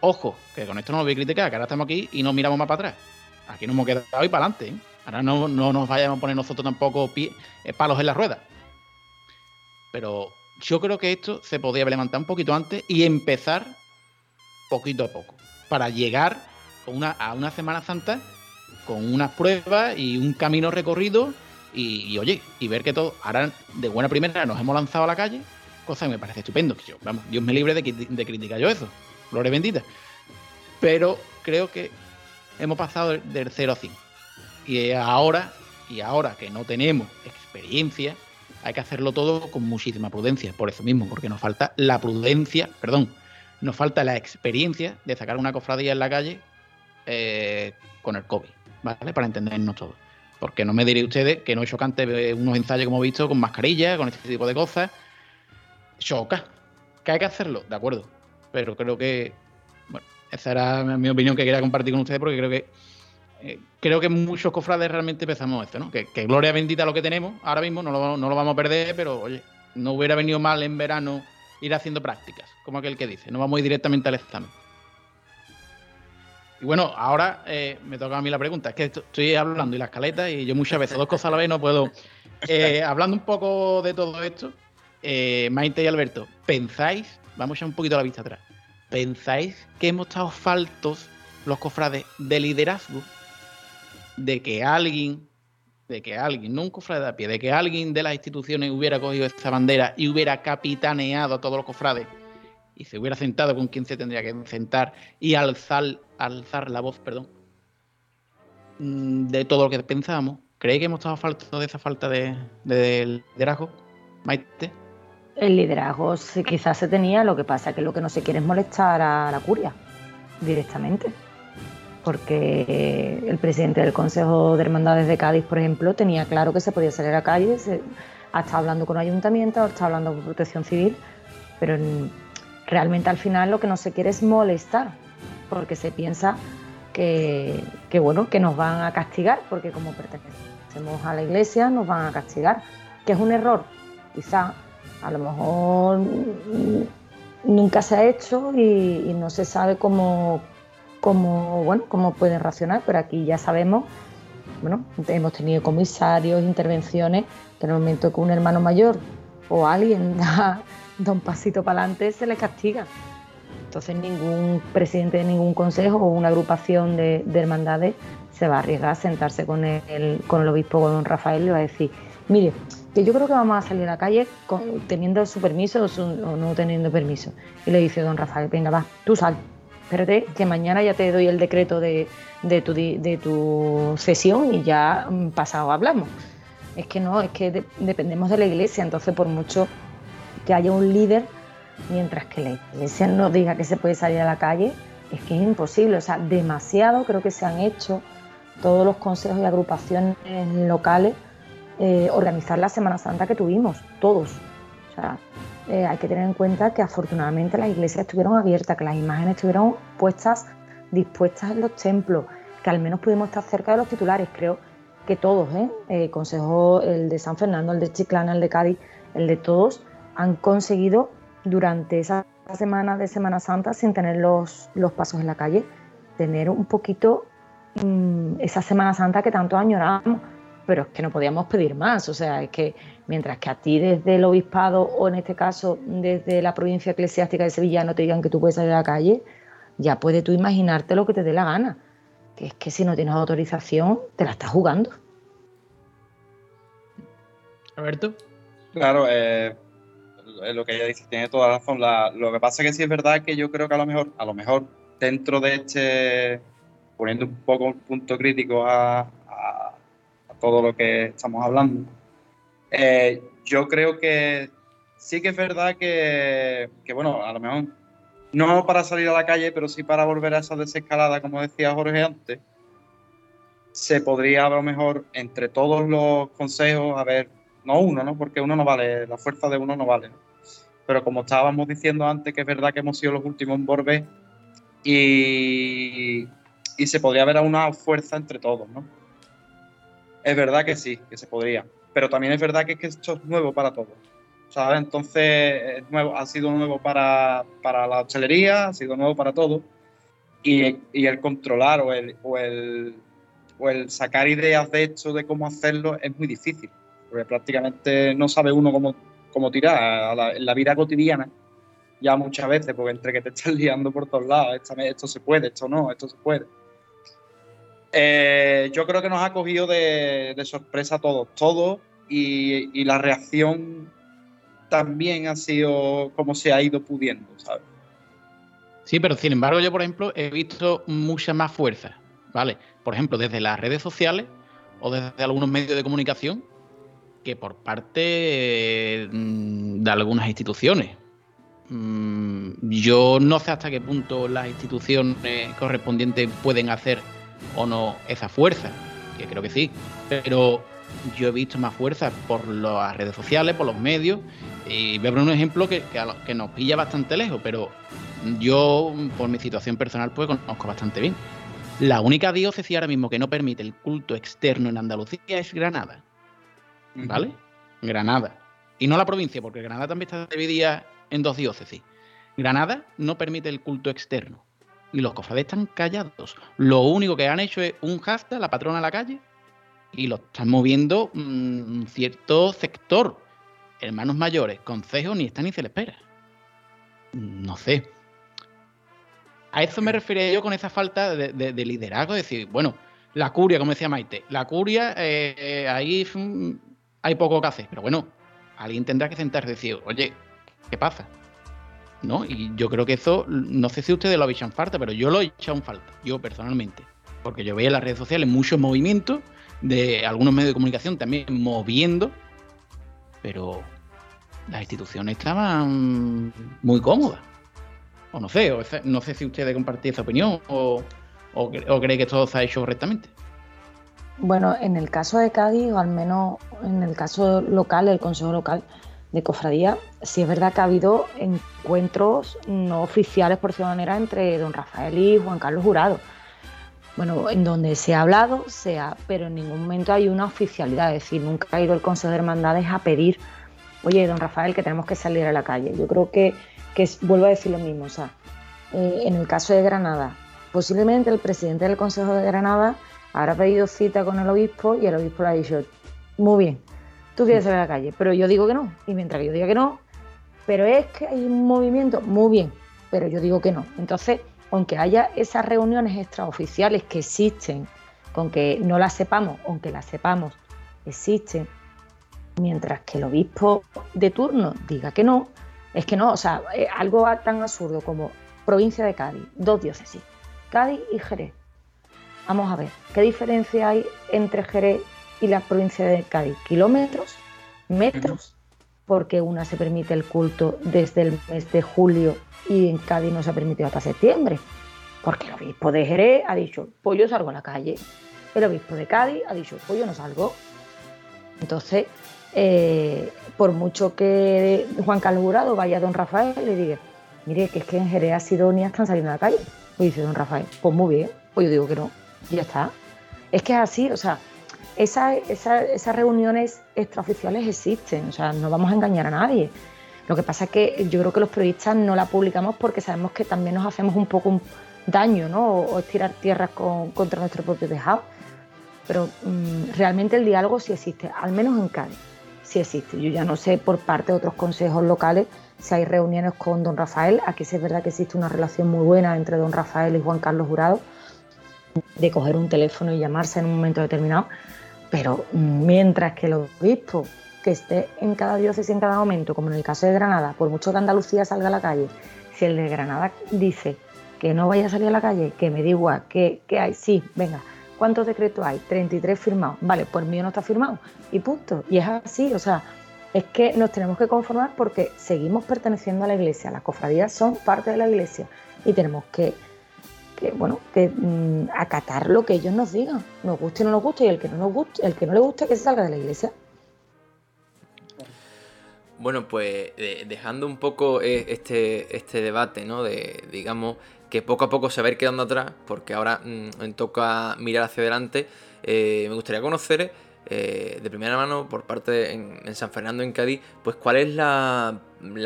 Ojo, que con esto no lo voy a criticar, que ahora estamos aquí y no miramos más para atrás. Aquí nos hemos quedado y para adelante. ¿eh? Ahora no, nos vayamos a poner nosotros tampoco eh, palos en la rueda. Pero yo creo que esto se podría levantar un poquito antes y empezar poquito a poco. Para llegar a una Semana Santa con unas pruebas y un camino recorrido y, y, oye, y ver que todo, ahora de buena primera nos hemos lanzado a la calle cosa que me parece estupendo. Que yo, vamos, Dios me libre de, de criticar yo eso. Flores bendita. Pero creo que hemos pasado del 0 a 5. Y ahora, y ahora que no tenemos experiencia, hay que hacerlo todo con muchísima prudencia. Por eso mismo, porque nos falta la prudencia, perdón, nos falta la experiencia de sacar una cofradía en la calle eh, con el COVID, ¿vale? Para entendernos todos. Porque no me diré ustedes que no es chocante unos ensayos como he visto con mascarilla, con este tipo de cosas, choca. ¿Que hay que hacerlo? De acuerdo. Pero creo que, bueno, esa era mi opinión que quería compartir con ustedes porque creo que eh, creo que muchos cofrades realmente pensamos esto, ¿no? Que, gloria bendita lo que tenemos ahora mismo, no lo, no lo vamos a perder, pero oye, no hubiera venido mal en verano ir haciendo prácticas, como aquel que dice, no vamos a ir directamente al examen. Y bueno, ahora eh, me toca a mí la pregunta. Es que estoy hablando y la escaleta y yo muchas veces dos cosas a la vez no puedo. Eh, hablando un poco de todo esto, eh, Maite y Alberto, ¿pensáis, vamos ya un poquito a la vista atrás, ¿pensáis que hemos estado faltos los cofrades de liderazgo? De que alguien, de que alguien, no un cofrade de a pie, de que alguien de las instituciones hubiera cogido esta bandera y hubiera capitaneado a todos los cofrades y se hubiera sentado con quien se tendría que sentar y alzar, alzar la voz, perdón, mm, de todo lo que pensábamos. ¿Creéis que hemos estado faltos de esa falta de, de liderazgo? Maite. El liderazgo quizás se tenía, lo que pasa que lo que no se quiere es molestar a la curia directamente. porque el presidente del Consejo de Hermandades de Cádiz, por ejemplo, tenía claro que se podía salir a la calle, ha estado hablando con ayuntamientos, ha estado hablando con protección civil, pero realmente al final lo que no se quiere es molestar, porque se piensa que, bueno, que nos van a castigar, porque como pertenecemos a la iglesia nos van a castigar, que es un error, quizá, a lo mejor nunca se ha hecho y, no se sabe cómo, cómo, bueno, cómo pueden racionar, pero aquí ya sabemos, bueno, hemos tenido comisarios, intervenciones, que en el momento que un hermano mayor o alguien da, un pasito para adelante se le castiga. Entonces ningún presidente de ningún consejo o una agrupación de, hermandades se va a arriesgar a sentarse con el, con el obispo, con don Rafael, y va a decir, mire, que yo creo que vamos a salir a la calle teniendo su permiso o, no teniendo permiso. Y le dice don Rafael, venga, va, tú sal, espérate, que mañana ya te doy el decreto de, tu, de tu sesión y ya mm, pasado hablamos. Es que no, es que dependemos de la iglesia, entonces por mucho que haya un líder, mientras que la iglesia no diga que se puede salir a la calle, es que es imposible. O sea, demasiado creo que se han hecho todos los consejos y agrupaciones locales eh, organizar la Semana Santa que tuvimos, todos. Eh, hay que tener en cuenta que afortunadamente las iglesias estuvieron abiertas, que las imágenes estuvieron puestas, dispuestas en los templos, que al menos pudimos estar cerca de los titulares. Creo que todos, ¿eh? el Consejo, el de San Fernando, el de Chiclana, el de Cádiz, el de todos, han conseguido durante esa semana de Semana Santa, sin tener los, los pasos en la calle, tener un poquito mm, esa Semana Santa que tanto añoramos pero es que no podíamos pedir más. O sea, es que mientras que a ti desde el obispado o en este caso desde la provincia eclesiástica de Sevilla no te digan que tú puedes salir a la calle, ya puedes tú imaginarte lo que te dé la gana. Que es que si no tienes autorización, te la estás jugando. Alberto. Claro, eh, lo que ella dice tiene toda la razón. lo que pasa es que sí es verdad que yo creo que a lo mejor, a lo mejor dentro de este, poniendo un poco un punto crítico a, todo lo que estamos hablando. Eh, yo creo que sí que es verdad que, bueno, a lo mejor no para salir a la calle, pero sí para volver a esa desescalada, como decía Jorge antes, se podría a lo mejor entre todos los consejos, a ver, no uno, ¿no? Porque uno no vale, la fuerza de uno no vale. Pero como estábamos diciendo antes, que es verdad que hemos sido los últimos en Borbe y, y se podría ver a una fuerza entre todos, ¿no? Es verdad que sí, que se podría. Pero también es verdad que, esto es nuevo para todos. ¿sabes? Entonces, nuevo, ha sido nuevo para, la hostelería, ha sido nuevo para todo. Y, el controlar o el, o el, o el sacar ideas de esto, de cómo hacerlo, es muy difícil. Porque prácticamente no sabe uno cómo, cómo tirar. en la vida cotidiana, ya muchas veces, porque entre que te estás liando por todos lados, esto se puede, esto no, esto se puede eh, yo creo que nos ha cogido de, sorpresa a todos, todos, y, la reacción también ha sido como se ha ido pudiendo, ¿sabes? Sí, pero sin embargo yo, por ejemplo, he visto mucha más fuerza, ¿vale? Por ejemplo, desde las redes sociales o desde algunos medios de comunicación que por parte mm, de algunas instituciones. Mm, yo no sé hasta qué punto las instituciones correspondientes pueden hacer o no esa fuerza, que creo que sí, pero yo he visto más fuerza por las redes sociales, por los medios, y voy a poner un ejemplo que, que, nos pilla bastante lejos, pero yo, por mi situación personal, pues conozco bastante bien. La única diócesis ahora mismo que no permite el culto externo en Andalucía es Granada. ¿Vale? Granada. Y no la provincia, porque Granada también está dividida en dos diócesis. Granada no permite el culto externo y los cofrades están callados. Lo único que han hecho es un hashtag, la patrona a la calle, y lo están moviendo un mm, cierto sector. Hermanos mayores, consejos, ni están ni se les espera. No sé. A eso me refería yo con esa falta de, liderazgo, decir, bueno, la curia, como decía Maite, la curia, eh, ahí mm, hay poco que hacer, pero bueno, alguien tendrá que sentarse y decir, oye, ¿qué pasa? ¿No? Y yo creo que eso, no sé si ustedes lo habéis echado falta, pero yo lo he echado en falta, yo personalmente. Porque yo veía en las redes sociales muchos movimientos de algunos medios de comunicación también moviendo, pero las instituciones estaban muy cómodas. O no sé, no sé si ustedes compartís esa opinión o, o, cree que todo se ha hecho correctamente? Bueno, en el caso de Cádiz, o al menos en el caso local, el Consejo Local de Cofradía, sí es verdad que ha habido encuentros no oficiales, por decirlo manera, entre don Rafael y Juan Carlos Jurado. Bueno, en donde se ha hablado, se ha, pero en ningún momento hay una oficialidad, es decir, nunca ha ido el Consejo de Hermandades a pedir, oye, don Rafael, que tenemos que salir a la calle. Yo creo que, que vuelvo a decir lo mismo, o sea, eh, en el caso de Granada, posiblemente el presidente del Consejo de Granada habrá pedido cita con el obispo y el obispo le ha dicho, muy bien, tú quieres salir a la calle, pero yo digo que no. Y mientras yo diga que no, pero es que hay un movimiento, muy bien, pero yo digo que no. Entonces, aunque haya esas reuniones extraoficiales que existen, con que no las sepamos, aunque las sepamos, existen, mientras que el obispo de turno diga que no, es que no, o sea, algo tan absurdo como provincia de Cádiz, dos diócesis, Cádiz y Jerez. Vamos a ver, ¿qué diferencia hay entre Jerez y la provincia de Cádiz? ¿Kilómetros? ¿Metros? Porque una se permite el culto desde el mes de julio y en Cádiz no se ha permitido hasta septiembre. Porque el obispo de Jerez ha dicho, pues yo salgo a la calle. El obispo de Cádiz ha dicho, pues yo no salgo. Entonces, eh, por mucho que Juan Carlos Jurado vaya a don Rafael y le diga, mire, que es que en Jerez Sidonia están saliendo a la calle. Pues dice don Rafael, pues muy bien, pues yo digo que no, y ya está. Es que es así, o sea, esas reuniones extraoficiales existen, o sea, no vamos a engañar a nadie. Lo que pasa es que yo creo que los periodistas no la publicamos porque sabemos que también nos hacemos un poco daño, ¿no? O, estirar tierras contra nuestro propio tejado. Pero mm, realmente el diálogo sí existe, al menos en Cádiz, sí existe. Yo ya no sé por parte de otros consejos locales si hay reuniones con don Rafael. Aquí sí es verdad que existe una relación muy buena entre don Rafael y Juan Carlos Jurado, de coger un teléfono y llamarse en un momento determinado. Pero mientras que el obispo que esté en cada diócesis en cada momento, como en el caso de Granada, por mucho que Andalucía salga a la calle, si el de Granada dice que no vaya a salir a la calle, que me diga que, que hay, sí, venga, ¿cuántos decretos hay? 33 firmados. Vale, pues el mío no está firmado. Y punto. Y es así, o sea, es que nos tenemos que conformar porque seguimos perteneciendo a la iglesia, las cofradías son parte de la iglesia y tenemos que, bueno, que mm, acatar lo que ellos nos digan, nos guste o no nos guste, y el que no nos guste, el que no le guste que se salga de la iglesia. Bueno, pues dejando un poco eh, este, este debate, ¿no? De, digamos, que poco a poco se va a ir quedando atrás, porque ahora mm, toca mirar hacia adelante, eh, me gustaría conocer eh, de primera mano por parte en, San Fernando, en Cádiz, pues cuál es la,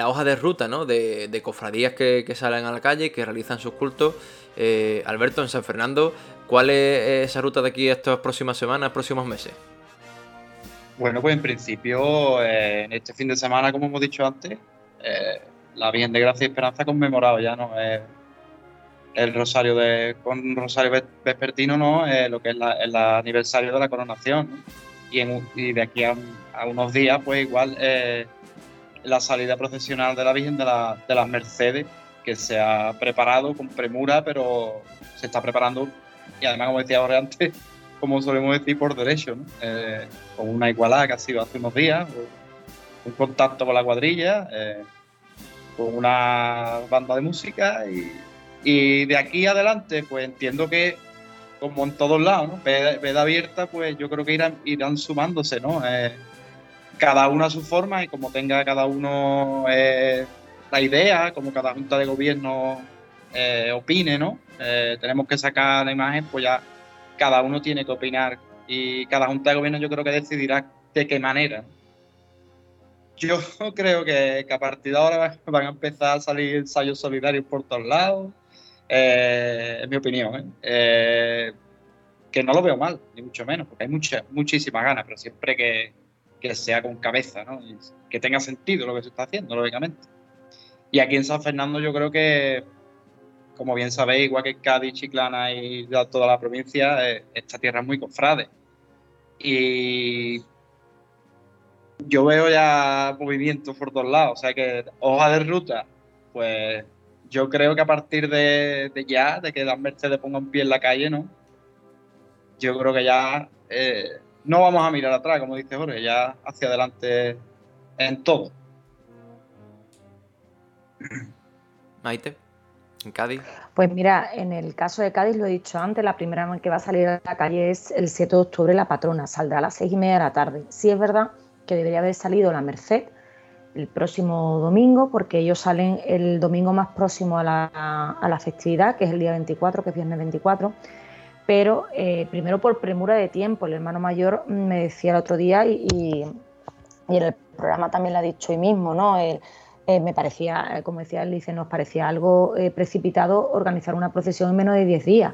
hoja de ruta ¿no? de, cofradías que, salen a la calle, que realizan sus cultos. Eh, Alberto, en San Fernando, ¿cuál es esa ruta de aquí estas próximas semanas, próximos meses? Bueno, pues en principio, eh, en este fin de semana, como hemos dicho antes, la Virgen de Gracia y Esperanza conmemorado ya, ¿no? el rosario de con rosario vespertino no lo que es el aniversario de la coronación y, de aquí a, unos días, pues igual eh, la salida procesional de la Virgen de, las Mercedes, que se ha preparado con premura, pero se está preparando, y además, como decía ahora antes, como solemos decir, por derecho, eh, con una igualada que ha sido hace unos días, un contacto con la cuadrilla, eh, con una banda de música y, de aquí adelante, pues entiendo que como en todos lados, ¿no? Veda, abierta, pues yo creo que irán, irán sumándose, ¿no? Eh, cada uno a su forma y como tenga cada uno la idea, como cada junta de gobierno eh, opine, ¿no? tenemos que sacar la imagen, pues ya cada uno tiene que opinar y cada junta de gobierno yo creo que decidirá de qué manera. Yo creo que, a partir de ahora van a empezar a salir ensayos solidarios por todos lados eh, es mi opinión, ¿eh? Eh, que no lo veo mal, ni mucho menos, porque hay mucha, muchísimas ganas, pero siempre que, sea con cabeza, ¿no? que tenga sentido lo que se está haciendo, lógicamente. Y aquí en San Fernando yo creo que, como bien sabéis, igual que Cádiz, Chiclana y toda la provincia, esta tierra es muy cofrade. Y yo veo ya movimientos por todos lados, o sea que hoja de ruta, pues yo creo que a partir de, ya, de que las Mercedes ponga un pie en la calle, ¿no? Yo creo que ya eh, no vamos a mirar atrás, como dice Jorge, ya hacia adelante en todo. Maite. en Cádiz? Pues mira, en el caso de Cádiz, lo he dicho antes, la primera vez que va a salir a la calle es el 7 de octubre la patrona, saldrá a las seis y media de la tarde. Sí es verdad que debería haber salido la Merced el próximo domingo, porque ellos salen el domingo más próximo a la, festividad, que es el día 24, que es viernes 24, pero eh, primero por premura de tiempo, el hermano mayor me decía el otro día y, en el programa también lo ha dicho hoy mismo, ¿no? Eh, me parecía, eh, como decía él, dice, nos parecía algo eh, precipitado organizar una procesión en menos de 10 días.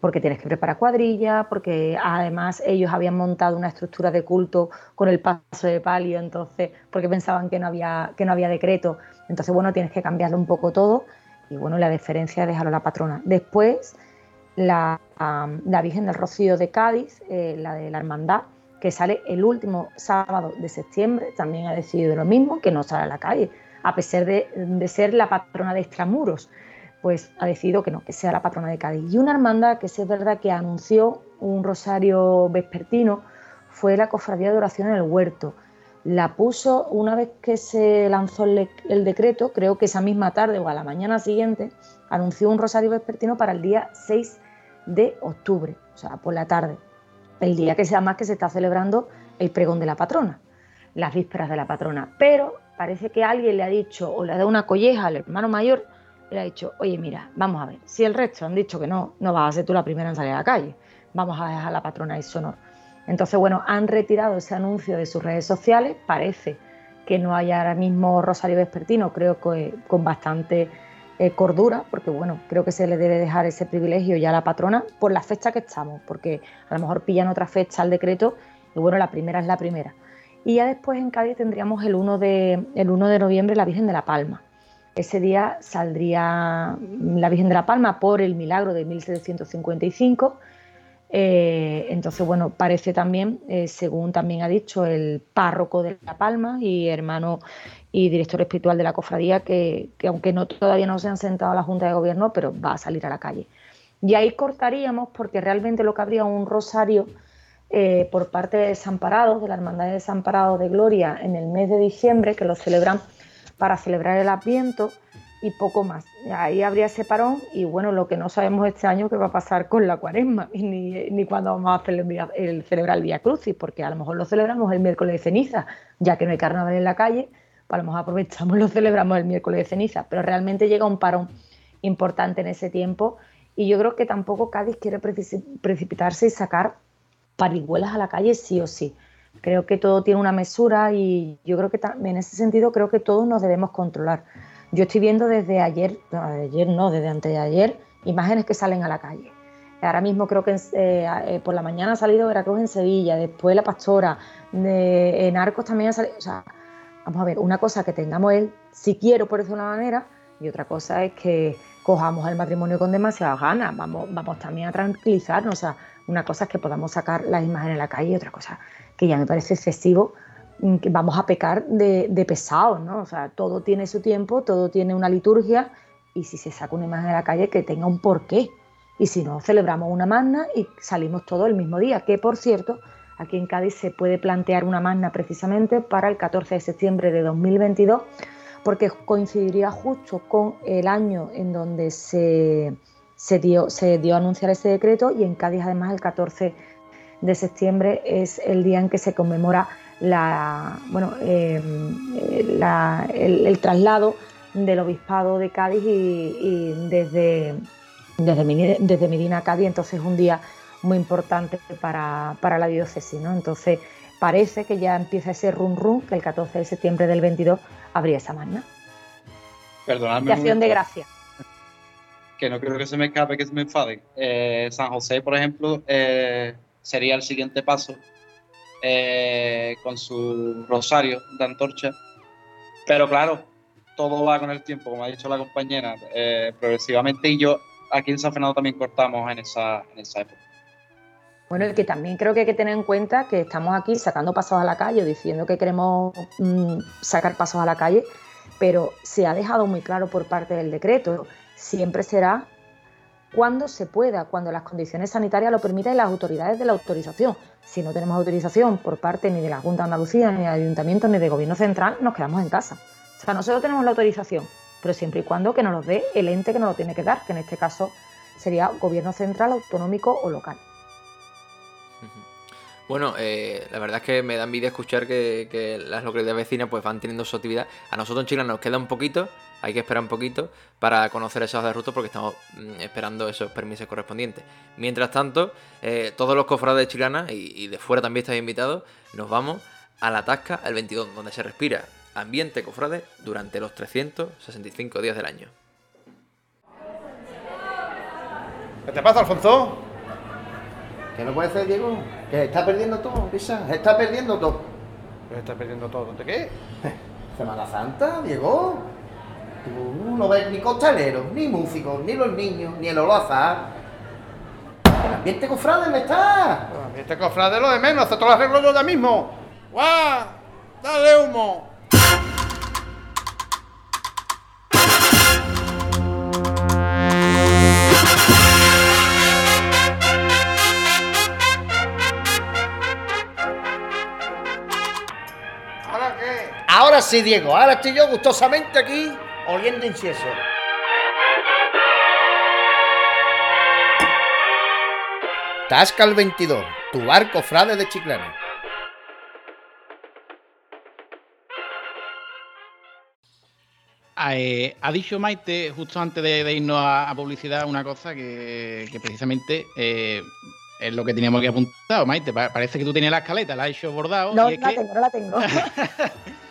porque tienes que preparar cuadrilla, porque además ellos habían montado una estructura de culto con el paso de palio, entonces, porque pensaban que no había, que no había decreto. Entonces, bueno, tienes que cambiarlo un poco todo y bueno, la diferencia es dejarlo a la patrona. Después, la, la Virgen del Rocío de Cádiz, la de la Hermandad, que sale el último sábado de septiembre, también ha decidido lo mismo, que no sale a la calle, a pesar de, ser la patrona de extramuros, pues ha decidido que no, que sea la patrona de Cádiz. Y una hermandad que sí es verdad que anunció un rosario vespertino fue la Cofradía de Oración en el Huerto. La puso una vez que se lanzó el, el decreto, creo que esa misma tarde o a la mañana siguiente, anunció un rosario vespertino para el día 6 de octubre, o sea, por la tarde el día que sea más que se está celebrando el pregón de la patrona, las vísperas de la patrona. Pero parece que alguien le ha dicho o le ha dado una colleja al hermano mayor, le ha dicho, oye, mira, vamos a ver, si el resto han dicho que no, no vas a ser tú la primera en salir a la calle, vamos a dejar a la patrona y sonor. Entonces, bueno, han retirado ese anuncio de sus redes sociales, parece que no hay ahora mismo Rosario Vespertino, creo que con bastante eh, cordura, porque bueno, creo que se le debe dejar ese privilegio ya a la patrona por la fecha que estamos, porque a lo mejor pillan otra fecha al decreto y bueno, la primera es la primera. Y ya después en Cádiz tendríamos el 1 de, el 1 de noviembre la Virgen de la Palma. Ese día saldría la Virgen de la Palma por el milagro de 1755. Eh, entonces, bueno, parece también, eh, según también ha dicho el párroco de La Palma y hermano y director espiritual de la cofradía, que, aunque no todavía no se han sentado a la Junta de Gobierno, pero va a salir a la calle. Y ahí cortaríamos porque realmente lo que habría un rosario eh, por parte de Desamparados, de la Hermandad de Desamparados de Gloria, en el mes de diciembre, que lo celebran para celebrar el Adviento y poco más. Ahí habría ese parón y bueno, lo que no sabemos este año qué va a pasar con la cuaresma, ni, ni cuándo vamos a celebrar el, celebrar el Día Crucis, porque a lo mejor lo celebramos el miércoles de ceniza, ya que no hay carnaval en la calle, a lo mejor aprovechamos, lo celebramos el miércoles de ceniza, pero realmente llega un parón importante en ese tiempo y yo creo que tampoco Cádiz quiere precipitarse y sacar parihuelas a la calle sí o sí. Creo que todo tiene una mesura y yo creo que en ese sentido creo que todos nos debemos controlar. Yo estoy viendo desde ayer, ayer no, desde antes de ayer, imágenes que salen a la calle. Ahora mismo creo que eh, eh, por la mañana ha salido Veracruz en Sevilla, después La Pastora, en Arcos también ha salido. Vamos a ver, una cosa que tengamos él, si quiero, por de una manera, y otra cosa es que cojamos el matrimonio con demasiadas ganas, vamos, vamos también a tranquilizarnos, o sea, una cosa es que podamos sacar las imágenes en la calle y otra cosa que ya me parece excesivo, mm, que vamos a pecar de, pesados, ¿no? O sea, todo tiene su tiempo, todo tiene una liturgia y si se saca una imagen en la calle que tenga un porqué. Y si no, celebramos una magna y salimos todos el mismo día, que por cierto, Aquí en Cádiz se puede plantear una magna precisamente para el 14 de septiembre de 2022 porque coincidiría justo con el año en donde se, dio, se dio a anunciar ese decreto y en Cádiz además el 14 de septiembre es el día en que se conmemora la, bueno, em, el, traslado del obispado de Cádiz y, desde, desde, desde Medina a Cádiz, entonces es un día muy importante para, la diócesis. ¿no? Entonces, parece que ya empieza ese run run que el 14 de septiembre del 22 habría esa magna. Perdonadme. Acción de gracia. Que no creo que se me escape, que se me enfade. Eh, San José, por ejemplo, eh, sería el siguiente paso eh, con su rosario de antorcha. Pero claro, todo va con el tiempo, como ha dicho la compañera, progresivamente. Y yo aquí en San Fernando también cortamos en esa, en esa época. Bueno, el que también creo que hay que tener en cuenta que estamos aquí sacando pasos a la calle, diciendo que queremos mm, sacar pasos a la calle, pero se ha dejado muy claro por parte del decreto, siempre será cuando se pueda, cuando las condiciones sanitarias lo permitan y las autoridades de la autorización. Si no tenemos autorización por parte ni de la Junta de Andalucía, ni de Ayuntamiento, ni de Gobierno Central, nos quedamos en casa. O sea, nosotros tenemos la autorización, pero siempre y cuando que nos los dé el ente que nos lo tiene que dar, que en este caso sería gobierno central, autonómico o local. Bueno, eh, la verdad es que me da envidia escuchar que, las localidades vecinas pues van teniendo su actividad. A nosotros en Chile nos queda un poquito, hay que esperar un poquito para conocer esos de porque estamos mm, esperando esos permisos correspondientes. Mientras tanto, eh, todos los cofrades chilanas y, y de fuera también estáis invitados, nos vamos a la Tasca el 22, donde se respira ambiente cofrade durante los 365 días del año. ¿Qué te pasa, Alfonso? ¿Qué no puede ser, Diego? Que está perdiendo todo, Pisa. Está perdiendo todo. ¿Qué está perdiendo todo? ¿De qué? Semana Santa, Diego. Tú no ves ni costaleros, ni músicos, ni los niños, ni el olazar. El ambiente cofrade me está. El ambiente cofrade lo de menos, esto lo arreglo yo ya mismo. ¡Guau! ¡Dale humo! Sí, Diego, ahora estoy yo gustosamente aquí oliendo incienso. Tasca el 22, tu barco frade de Chiclana. Eh, ha dicho Maite, justo antes de, irnos a, publicidad, una cosa que, precisamente eh, es lo que teníamos que apuntado, Maite. parece que tú tenías la escaleta, la has hecho bordado. No, la tengo, no la tengo.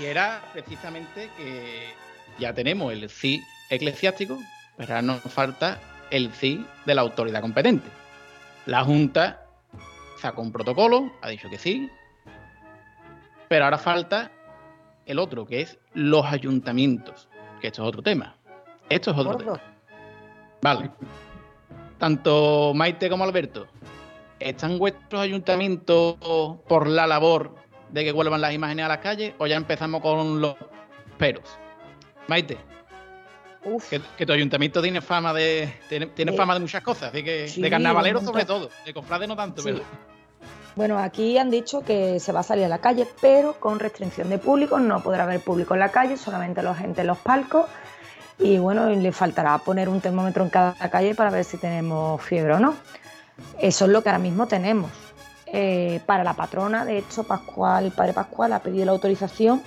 y era precisamente que ya tenemos el CI eclesiástico, pero ahora nos falta el CI de la autoridad competente. La Junta sacó un protocolo, ha dicho que sí, pero ahora falta el otro, que es los ayuntamientos, que esto es otro tema. Esto es otro tema. Vale. Tanto Maite como Alberto, ¿están vuestros ayuntamientos por la labor de que vuelvan las imágenes a las calles o ya empezamos con los peros? Maite. Que, tu ayuntamiento tiene fama de tiene, fama de muchas cosas, de, que, de carnavalero sobre todo, de cofrade no tanto, pero bueno, aquí han dicho que se va a salir a la calle, pero con restricción de público, no podrá haber público en la calle, solamente la gente en los palcos. Y bueno, le faltará poner un termómetro en cada calle para ver si tenemos fiebre o no. Eso es lo que ahora mismo tenemos. Eh, para la patrona, de hecho, Pascual, Padre Pascual ha pedido la autorización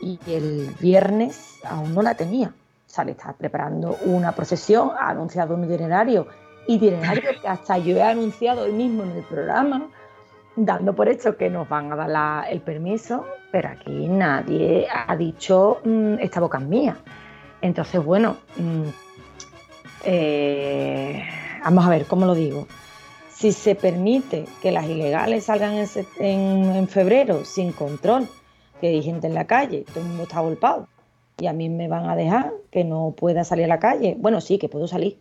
y el viernes aún no la tenía. O sea, le está preparando una procesión, ha anunciado un itinerario, itinerario que hasta yo he anunciado hoy mismo en el programa dando por hecho que nos van a dar el permiso, pero aquí nadie ha dicho mm, esta boca es mía. Entonces, bueno, mm, eh, vamos a ver cómo lo digo. Si se permite que las ilegales salgan en, febrero sin control, que hay gente en la calle, todo el mundo está golpado, y a mí me van a dejar que no pueda salir a la calle, bueno, sí, que puedo salir,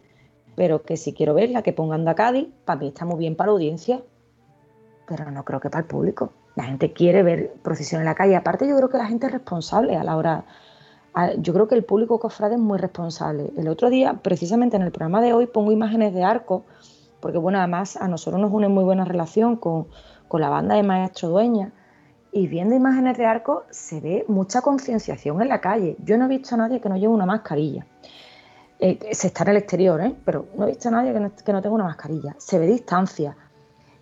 pero que si quiero verla, que pongan a Cádiz, para mí está muy bien para la audiencia pero no creo que para el público. La gente quiere ver procesión en la calle. Aparte, yo creo que la gente es responsable a la hora. yo creo que el público cofrade es muy responsable. El otro día, precisamente en el programa de hoy, pongo imágenes de arco, porque bueno, además a nosotros nos une muy buena relación con, la banda de Maestro Dueña. Y viendo imágenes de arco se ve mucha concienciación en la calle. Yo no he visto a nadie que no lleve una mascarilla. Eh, se está en el exterior, ¿eh? pero no he visto a nadie que no, que no tenga una mascarilla. Se ve distancia.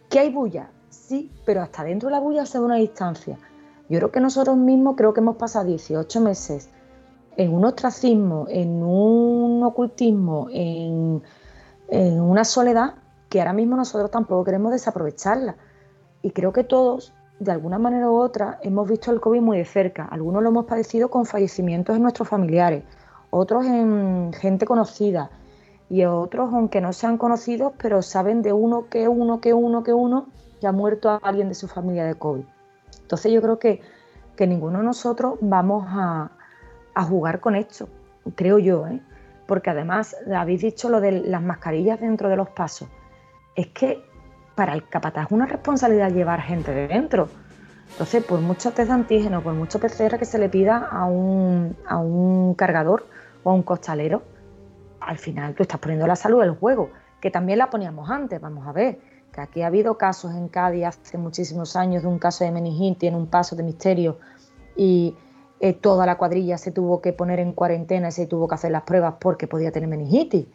¿Qué hay bulla? sí, pero hasta dentro de la bulla se ve una distancia. Yo creo que nosotros mismos creo que hemos pasado 18 meses en un ostracismo, en un ocultismo, en, una soledad que ahora mismo nosotros tampoco queremos desaprovecharla. Y creo que todos, de alguna manera u otra, hemos visto el COVID muy de cerca. Algunos lo hemos padecido con fallecimientos en nuestros familiares, otros en gente conocida y otros, aunque no sean conocidos, pero saben de uno que uno, que uno, que uno, que ha muerto a alguien de su familia de COVID. Entonces yo creo que, que ninguno de nosotros vamos a, a jugar con esto, creo yo, ¿eh? porque además habéis dicho lo de las mascarillas dentro de los pasos. Es que para el capataz es una responsabilidad llevar gente de dentro. Entonces, por mucho test de antígeno, por mucho PCR que se le pida a un, a un cargador o a un costalero, al final tú estás poniendo la salud en juego, que también la poníamos antes, vamos a ver aquí ha habido casos en Cádiz hace muchísimos años de un caso de meningitis en un paso de misterio y, eh, toda la cuadrilla se tuvo que poner en cuarentena y se tuvo que hacer las pruebas porque podía tener meningitis.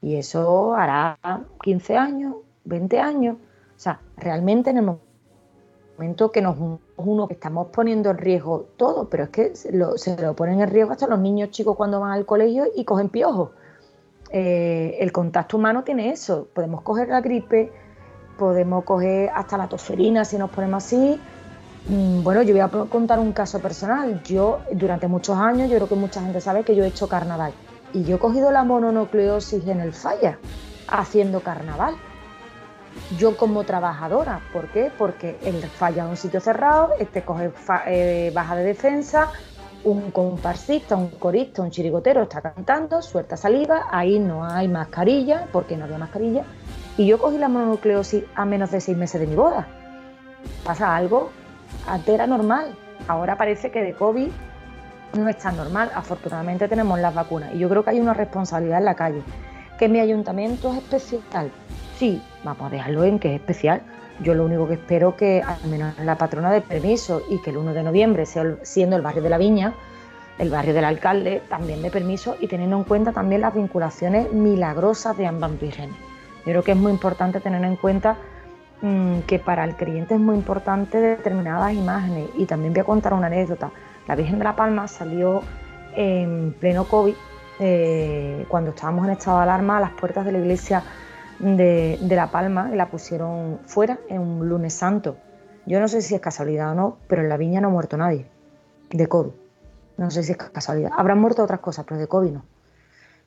Y eso hará 15 años, 20 años. O sea, realmente en el momento que nos uno estamos poniendo en riesgo todo, pero es que se lo, ponen en riesgo hasta los niños chicos cuando van al colegio y cogen piojos. Eh, el contacto humano tiene eso. Podemos coger la gripe, podemos coger hasta la tosferina si nos ponemos así, Mm, bueno, yo voy a contar un caso personal. Yo, durante muchos años, yo creo que mucha gente sabe que yo he hecho carnaval. Y yo he cogido la mononucleosis en el falla, haciendo carnaval. Yo como trabajadora, ¿por qué? Porque el falla es un sitio cerrado, este coge eh, baja de defensa, un comparsista, un corista, un chirigotero está cantando, suelta saliva, ahí no hay mascarilla, porque no había mascarilla, y yo cogí la mononucleosis a menos de seis meses de mi boda. Pasa algo antes era normal, ahora parece que de COVID no es tan normal. Afortunadamente tenemos las vacunas y yo creo que hay una responsabilidad en la calle. ¿Que mi ayuntamiento es especial? Sí, vamos a dejarlo en que es especial. Yo lo único que espero que al menos la patrona de permiso y que el 1 de noviembre, siendo el barrio de la Viña, el barrio del alcalde, también de permiso y teniendo en cuenta también las vinculaciones milagrosas de ambas vírgenes. Yo creo que es muy importante tener en cuenta Mm, que para el creyente es muy importante determinadas imágenes. Y también voy a contar una anécdota. La Virgen de la Palma salió en pleno COVID, eh, cuando estábamos en estado de alarma, a las puertas de la iglesia de, La Palma y la pusieron fuera en un lunes santo. Yo no sé si es casualidad o no, pero en la viña no ha muerto nadie de COVID. No sé si es casualidad. Habrán muerto otras cosas, pero de COVID no.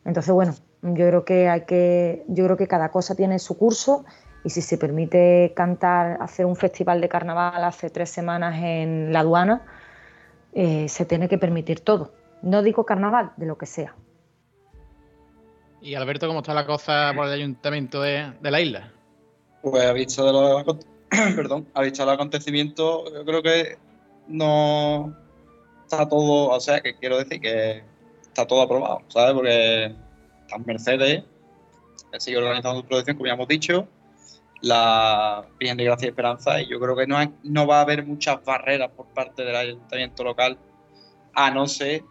Entonces, bueno, yo creo que hay que, yo creo que cada cosa tiene su curso y si se permite cantar, hacer un festival de carnaval hace tres semanas en la aduana, eh, se tiene que permitir todo. No digo carnaval, de lo que sea. Y Alberto, ¿cómo está la cosa por el ayuntamiento de, la isla? Pues ha visto de los, perdón, ha visto el acontecimiento, yo creo que no está todo, o sea, que quiero decir que está todo aprobado, ¿sabes? Porque están Mercedes, sigue organizando su producción, como ya hemos dicho, la Virgen de Gracia y Esperanza y yo creo que no, no va a haber muchas barreras por parte del ayuntamiento local, a no ser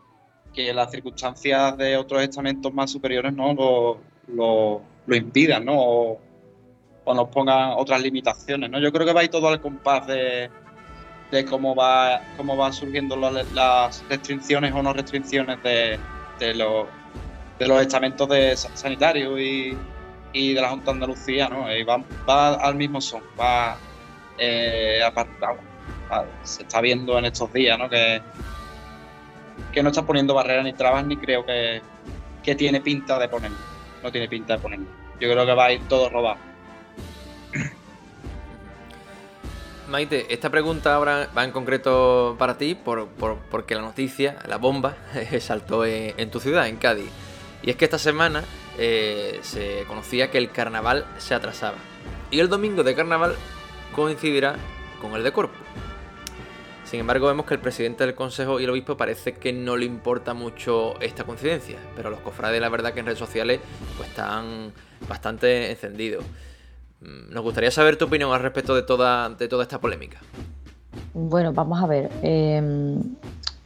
que las circunstancias de otros estamentos más superiores no lo, lo, impidan, ¿no? O, nos pongan otras limitaciones, ¿no? Yo creo que va a todo al compás de, de cómo va cómo van surgiendo las restricciones o no restricciones de, de, los, de los estamentos de sanitarios y, y de la Junta de Andalucía, ¿no? Y va, al mismo son, va eh, apartado. Se está viendo en estos días, ¿no? Que, que no está poniendo barreras ni trabas, ni creo que, que tiene pinta de ponerlo. No tiene pinta de ponerlo. Yo creo que va a ir todo robado. Maite, esta pregunta ahora va en concreto para ti, por, porque la noticia, la bomba, saltó en tu ciudad, en Cádiz. Y es que esta semana eh, se conocía que el carnaval se atrasaba. Y el domingo de carnaval coincidirá con el de Corpus. Sin embargo, vemos que el presidente del consejo y el obispo parece que no le importa mucho esta coincidencia, pero los cofrades la verdad que en redes sociales pues están bastante encendidos. Mm, nos gustaría saber tu opinión al respecto de toda, de toda esta polémica. Bueno, vamos a ver. Em,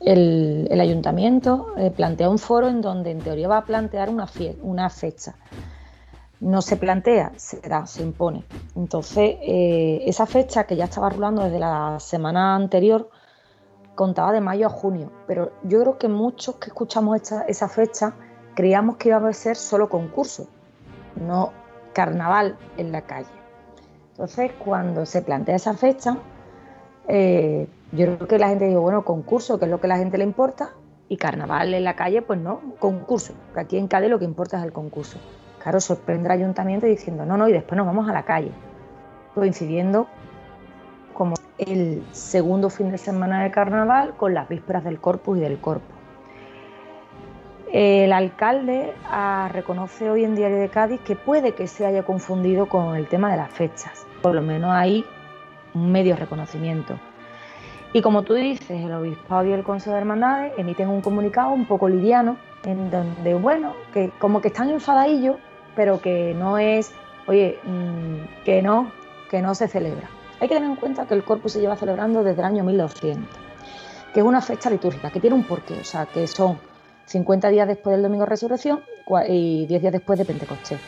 el, ayuntamiento eh, plantea un foro en donde en teoría va a plantear una, fecha. No se plantea, se da, se impone. Entonces, eh, esa fecha que ya estaba rulando desde la semana anterior, contaba de mayo a junio, pero yo creo que muchos que escuchamos esa fecha creíamos que iba a ser solo concurso, no carnaval en la calle. Entonces, cuando se plantea esa fecha, eh, yo creo que la gente dijo, bueno, concurso, que es lo que a la gente le importa, y carnaval en la calle, pues no, concurso, que aquí en Cádiz lo que importa es el concurso. Claro, sorprende el ayuntamiento diciendo, no, no, y después nos vamos a la calle, coincidiendo como el segundo fin de semana de carnaval con las vísperas del corpus y del corpus. El alcalde ah, reconoce hoy en Diario de Cádiz que puede que se haya confundido con el tema de las fechas, por lo menos hay un medio reconocimiento. Y como tú dices, el Obispado y el Consejo de Hermandades emiten un comunicado un poco liviano, en donde, bueno, que como que están enfadadillos, pero que no es, oye, mm, que no, que no se celebra. Hay que tener en cuenta que el Corpus se lleva celebrando desde el año 1200. que es una fecha litúrgica, que tiene un porqué, o sea, que son 50 días después del Domingo de Resurrección y 10 días después de Pentecostés.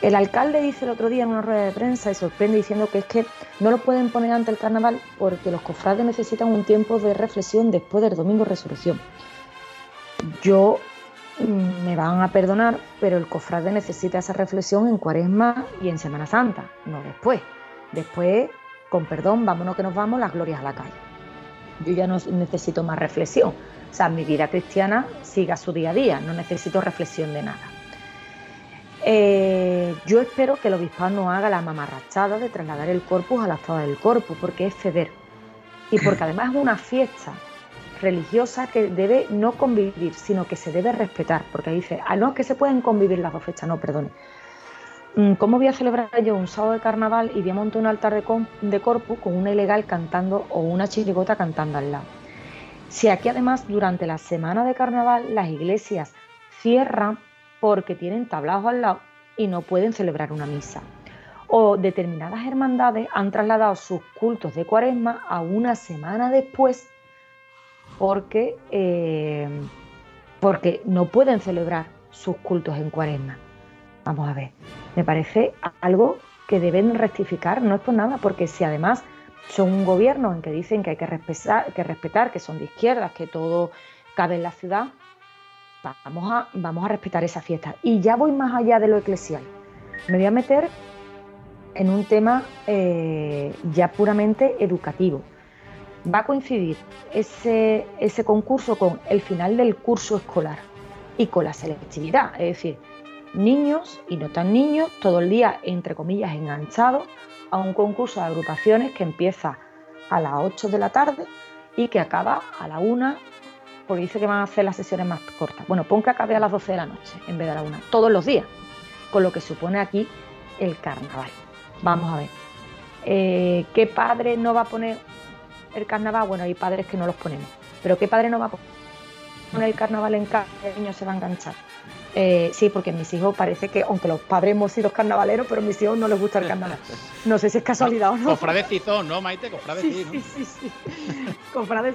El alcalde dice el otro día en una rueda de prensa y sorprende diciendo que es que no lo pueden poner ante el carnaval porque los cofrades necesitan un tiempo de reflexión después del domingo de resurrección. Yo mm, me van a perdonar, pero el cofrade necesita esa reflexión en Cuaresma y en Semana Santa, no después. Después, con perdón, vámonos que nos vamos, las glorias a la calle. Yo ya no necesito más reflexión. O sea, mi vida cristiana siga su día a día, no necesito reflexión de nada. Eh, yo espero que el obispado no haga la mamarrachada de trasladar el corpus a la zona del corpus, porque es ceder. Y porque además es una fiesta religiosa que debe no convivir, sino que se debe respetar. Porque dice, ah, no, que se pueden convivir las dos fechas, no, perdone. Mm, ¿Cómo voy a celebrar yo un sábado de carnaval y voy a montar un altar de, corpus con una ilegal cantando o una chirigota cantando al lado? Si aquí además durante la semana de carnaval las iglesias cierran porque tienen tablados al lado y no pueden celebrar una misa. O determinadas hermandades han trasladado sus cultos de cuaresma a una semana después porque, eh, porque no pueden celebrar sus cultos en cuaresma. Vamos a ver, me parece algo que deben rectificar, no es por nada, porque si además son un gobierno en que dicen que hay que respetar, que, respetar, que son de izquierdas, que todo cabe en la ciudad, Vamos a, vamos a respetar esa fiesta. Y ya voy más allá de lo eclesial. Me voy a meter en un tema eh, ya puramente educativo. Va a coincidir ese, ese concurso con el final del curso escolar y con la selectividad, es decir, niños y no tan niños, todo el día, entre comillas, enganchados a un concurso de agrupaciones que empieza a las 8 de la tarde y que acaba a la 1 porque dice que van a hacer las sesiones más cortas. Bueno, pon que acabe a las 12 de la noche en vez de a la 1, todos los días, con lo que supone aquí el carnaval. Vamos a ver. Eh, ¿Qué padre no va a poner el carnaval? Bueno, hay padres que no los ponemos, pero ¿qué padre no va a poner el carnaval en casa? El niño se va a enganchar. Eh, sí, porque mis hijos parece que, aunque los padres hemos sido carnavaleros, pero a mis hijos no les gusta el carnaval. No sé si es casualidad o no. Cofrade ¿no, Maite? Cofrade sí, sí, sí, sí, Cofrade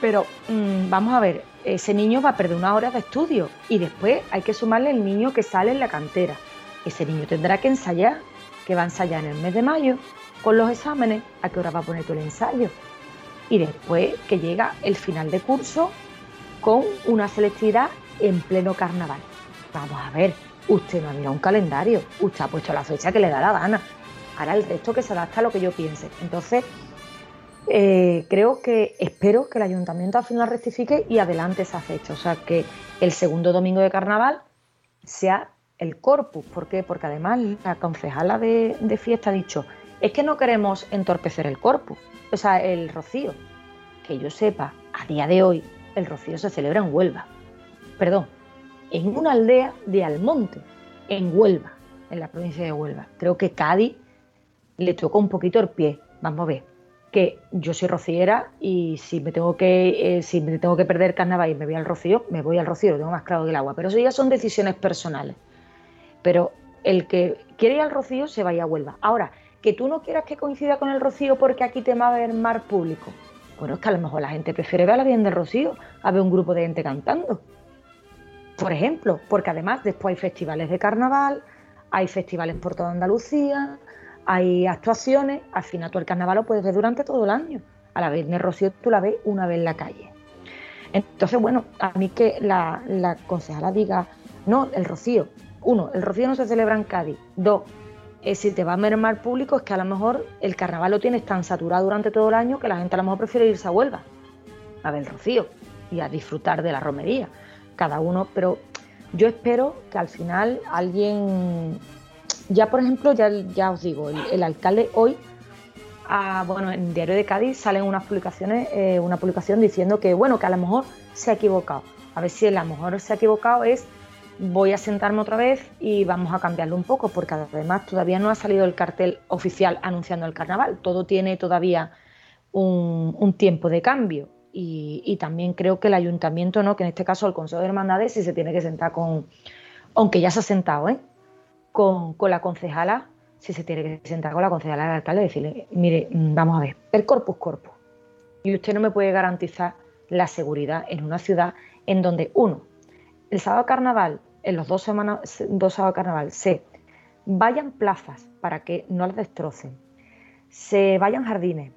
Pero mm, vamos a ver, ese niño va a perder una hora de estudio y después hay que sumarle el niño que sale en la cantera. Ese niño tendrá que ensayar, que va a ensayar en el mes de mayo con los exámenes. ¿A qué hora va a poner tú el ensayo? Y después que llega el final de curso con una selectividad en pleno carnaval. Vamos a ver, usted no ha mirado un calendario, usted ha puesto la fecha que le da la gana. Ahora el resto que se adapta a lo que yo piense. Entonces, eh, creo que, espero que el ayuntamiento al final rectifique y adelante esa fecha. O sea, que el segundo domingo de carnaval sea el corpus. ¿Por qué? Porque además la concejala de, de fiesta ha dicho, es que no queremos entorpecer el corpus, o sea, el rocío. Que yo sepa, a día de hoy, el rocío se celebra en Huelva perdón, en una aldea de Almonte, en Huelva, en la provincia de Huelva. Creo que Cádiz le tocó un poquito el pie. Vamos a ver, que yo soy rociera y si me tengo que, eh, si me tengo que perder carnaval y me voy al rocío, me voy al rocío, lo tengo más claro que el agua. Pero eso ya son decisiones personales. Pero el que quiere ir al rocío se vaya a Huelva. Ahora, que tú no quieras que coincida con el rocío porque aquí te va a ver mar público. Bueno, es que a lo mejor la gente prefiere ver a la bien del rocío a ver un grupo de gente cantando por ejemplo, porque además después hay festivales de carnaval, hay festivales por toda Andalucía, hay actuaciones, al final tú el carnaval lo puedes ver durante todo el año. A la vez, Rocío tú la ves una vez en la calle. Entonces, bueno, a mí que la, la concejala diga, no, el Rocío, uno, el Rocío no se celebra en Cádiz, dos, eh, si te va a mermar público es que a lo mejor el carnaval lo tienes tan saturado durante todo el año que la gente a lo mejor prefiere irse a Huelva a ver el Rocío y a disfrutar de la romería cada uno, pero yo espero que al final alguien, ya por ejemplo, ya, ya os digo, el, alcalde hoy, ah, bueno, en Diario de Cádiz salen unas publicaciones, eh, una publicación diciendo que, bueno, que a lo mejor se ha equivocado. A ver si a lo mejor se ha equivocado es voy a sentarme otra vez y vamos a cambiarlo un poco, porque además todavía no ha salido el cartel oficial anunciando el carnaval. Todo tiene todavía un tiempo de cambio. Y, también creo que el ayuntamiento, ¿no? que en este caso el Consejo de Hermandades, sí se tiene que sentar con, aunque ya se ha sentado, ¿eh? con, con la concejala, si se tiene que sentar con la concejala del alcalde y decirle, mire, mm, vamos a ver, el corpus corpus. Y usted no me puede garantizar la seguridad en una ciudad en donde, uno, el sábado carnaval, en los dos, semanas, dos carnaval, se vayan plazas para que no las destrocen, se vayan jardines,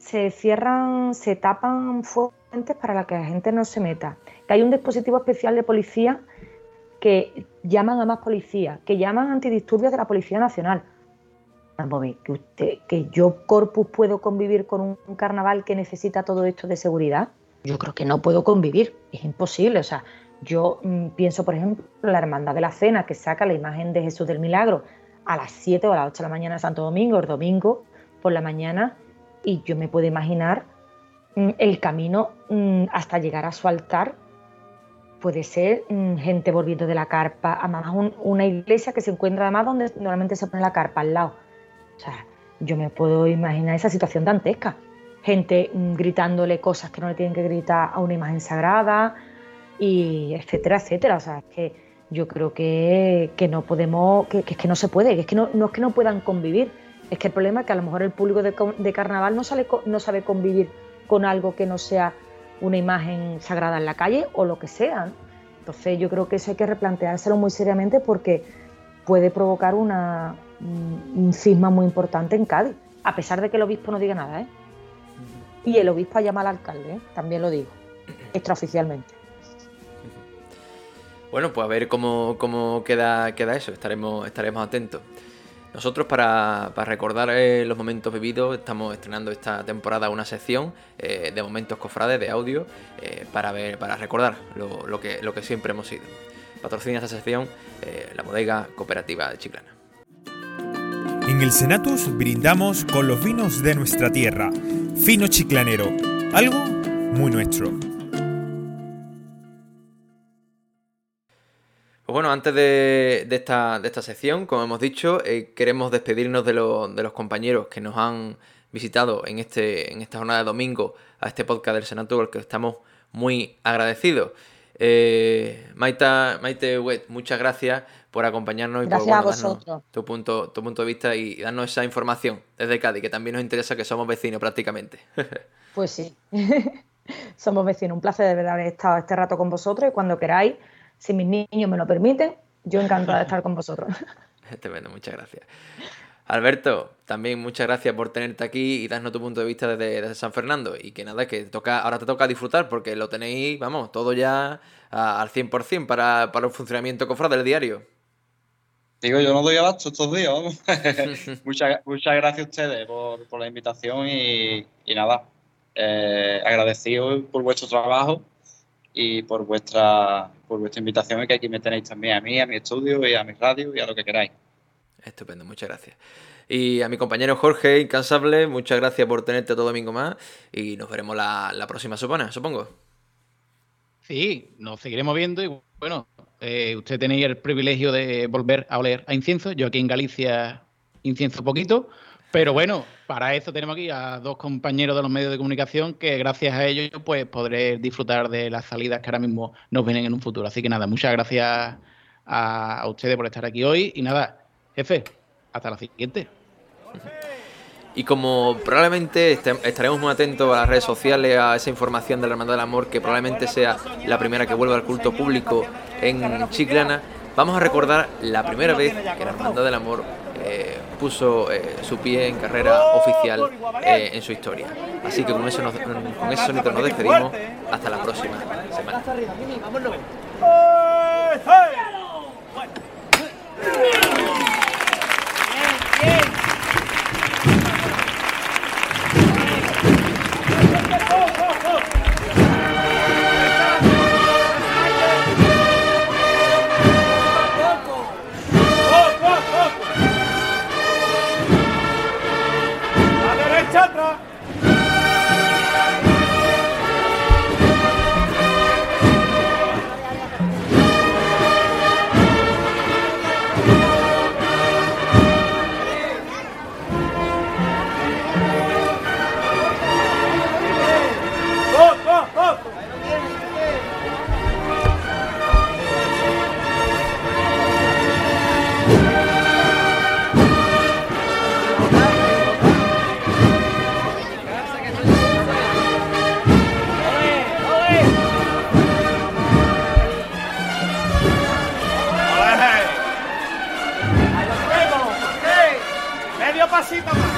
se cierran, se tapan fuentes para que la gente no se meta, que hay un dispositivo especial de policía que llaman a más policía, que llaman antidisturbios de la Policía Nacional. Vamos a ver, que, yo, Corpus, puedo convivir con un carnaval que necesita todo esto de seguridad. Yo creo que no puedo convivir, es imposible. O sea, yo mm, pienso, por ejemplo, la Hermandad de la Cena, que saca la imagen de Jesús del Milagro a las 7 o a las 8 de la mañana de Santo Domingo, el domingo por la mañana, y yo me puedo imaginar mm, el camino mm, hasta llegar a su altar. Puede ser gente volviendo de la carpa, además una iglesia que se encuentra además donde normalmente se pone la carpa al lado. O sea, yo me puedo imaginar esa situación dantesca. Gente gritándole cosas que no le tienen que gritar a una imagen sagrada, y etcétera, etcétera. O sea, es que yo creo que, no podemos, que, es que no se puede, que es que no, es que no puedan convivir, es que el problema es que a lo mejor el público de, carnaval no, no sabe convivir con algo que no sea una imagen sagrada en la calle o lo que sea. Entonces yo creo que eso hay que replanteárselo muy seriamente porque puede provocar una, un cisma muy importante en Cádiz, a pesar de que el obispo no diga nada. ¿eh? Y el obispo llama al alcalde, ¿eh? también lo digo, extraoficialmente. Bueno, pues a ver cómo, queda, queda eso, estaremos, estaremos atentos. Nosotros para, recordar eh, los momentos vividos estamos estrenando esta temporada una sección eh, de momentos cofrades de audio eh, para ver, para recordar lo, que, lo que siempre hemos sido. Patrocina esta sección la bodega cooperativa de Chiclana. En el Senatus brindamos con los vinos de nuestra tierra. Fino chiclanero, algo muy nuestro. Pues bueno, antes de, esta, de esta sección, como hemos dicho, eh, queremos despedirnos de, los compañeros que nos han visitado en, este, en esta jornada de domingo a este podcast del Senato, al que estamos muy agradecidos. Eh, Maite Wet, muchas gracias por acompañarnos y por darnos tu punto, tu punto de vista y darnos esa información desde Cádiz, que también nos interesa que somos vecinos prácticamente. pues sí, somos vecinos. Un placer de verdad haber estado este rato con vosotros y cuando queráis si mis niños me lo permiten, yo encantada de estar con vosotros. Estupendo, muchas gracias. Alberto, también muchas gracias por tenerte aquí y darnos tu punto de vista desde, San Fernando. Y que nada, que toca, ahora te toca disfrutar porque lo tenéis, vamos, todo ya al 100% para, para el funcionamiento cofrade del diario. Digo, yo no doy abasto estos días, vamos. muchas, muchas gracias a ustedes por, la invitación y, nada, eh, agradecido por vuestro trabajo y por vuestra, por vuestra invitación y que aquí me tenéis también a mí, a mi estudio y a mi radio y a lo que queráis. Estupendo, muchas gracias. Y a mi compañero Jorge, incansable, muchas gracias por tenerte todo domingo más y nos veremos la, próxima semana, supongo. Sí, nos seguiremos viendo y bueno, eh, usted tenéis el privilegio de volver a oler a incienso. Yo aquí en Galicia incienso poquito, pero bueno, para eso tenemos aquí a dos compañeros de los medios de comunicación que gracias a ellos pues podré disfrutar de las salidas que ahora mismo nos vienen en un futuro. Así que nada, muchas gracias a, ustedes por estar aquí hoy y nada, jefe, hasta la siguiente. Y como probablemente estaremos muy atentos a las redes sociales, a esa información de la Hermandad del Amor, que probablemente sea la primera que vuelva al culto público en Chiclana, vamos a recordar la primera vez que la Hermandad del Amor eh, puso eh, su pie en carrera oficial eh, en su historia. Así que con, eso con ese sonido nos despedimos. Hasta la próxima semana. Pasito más.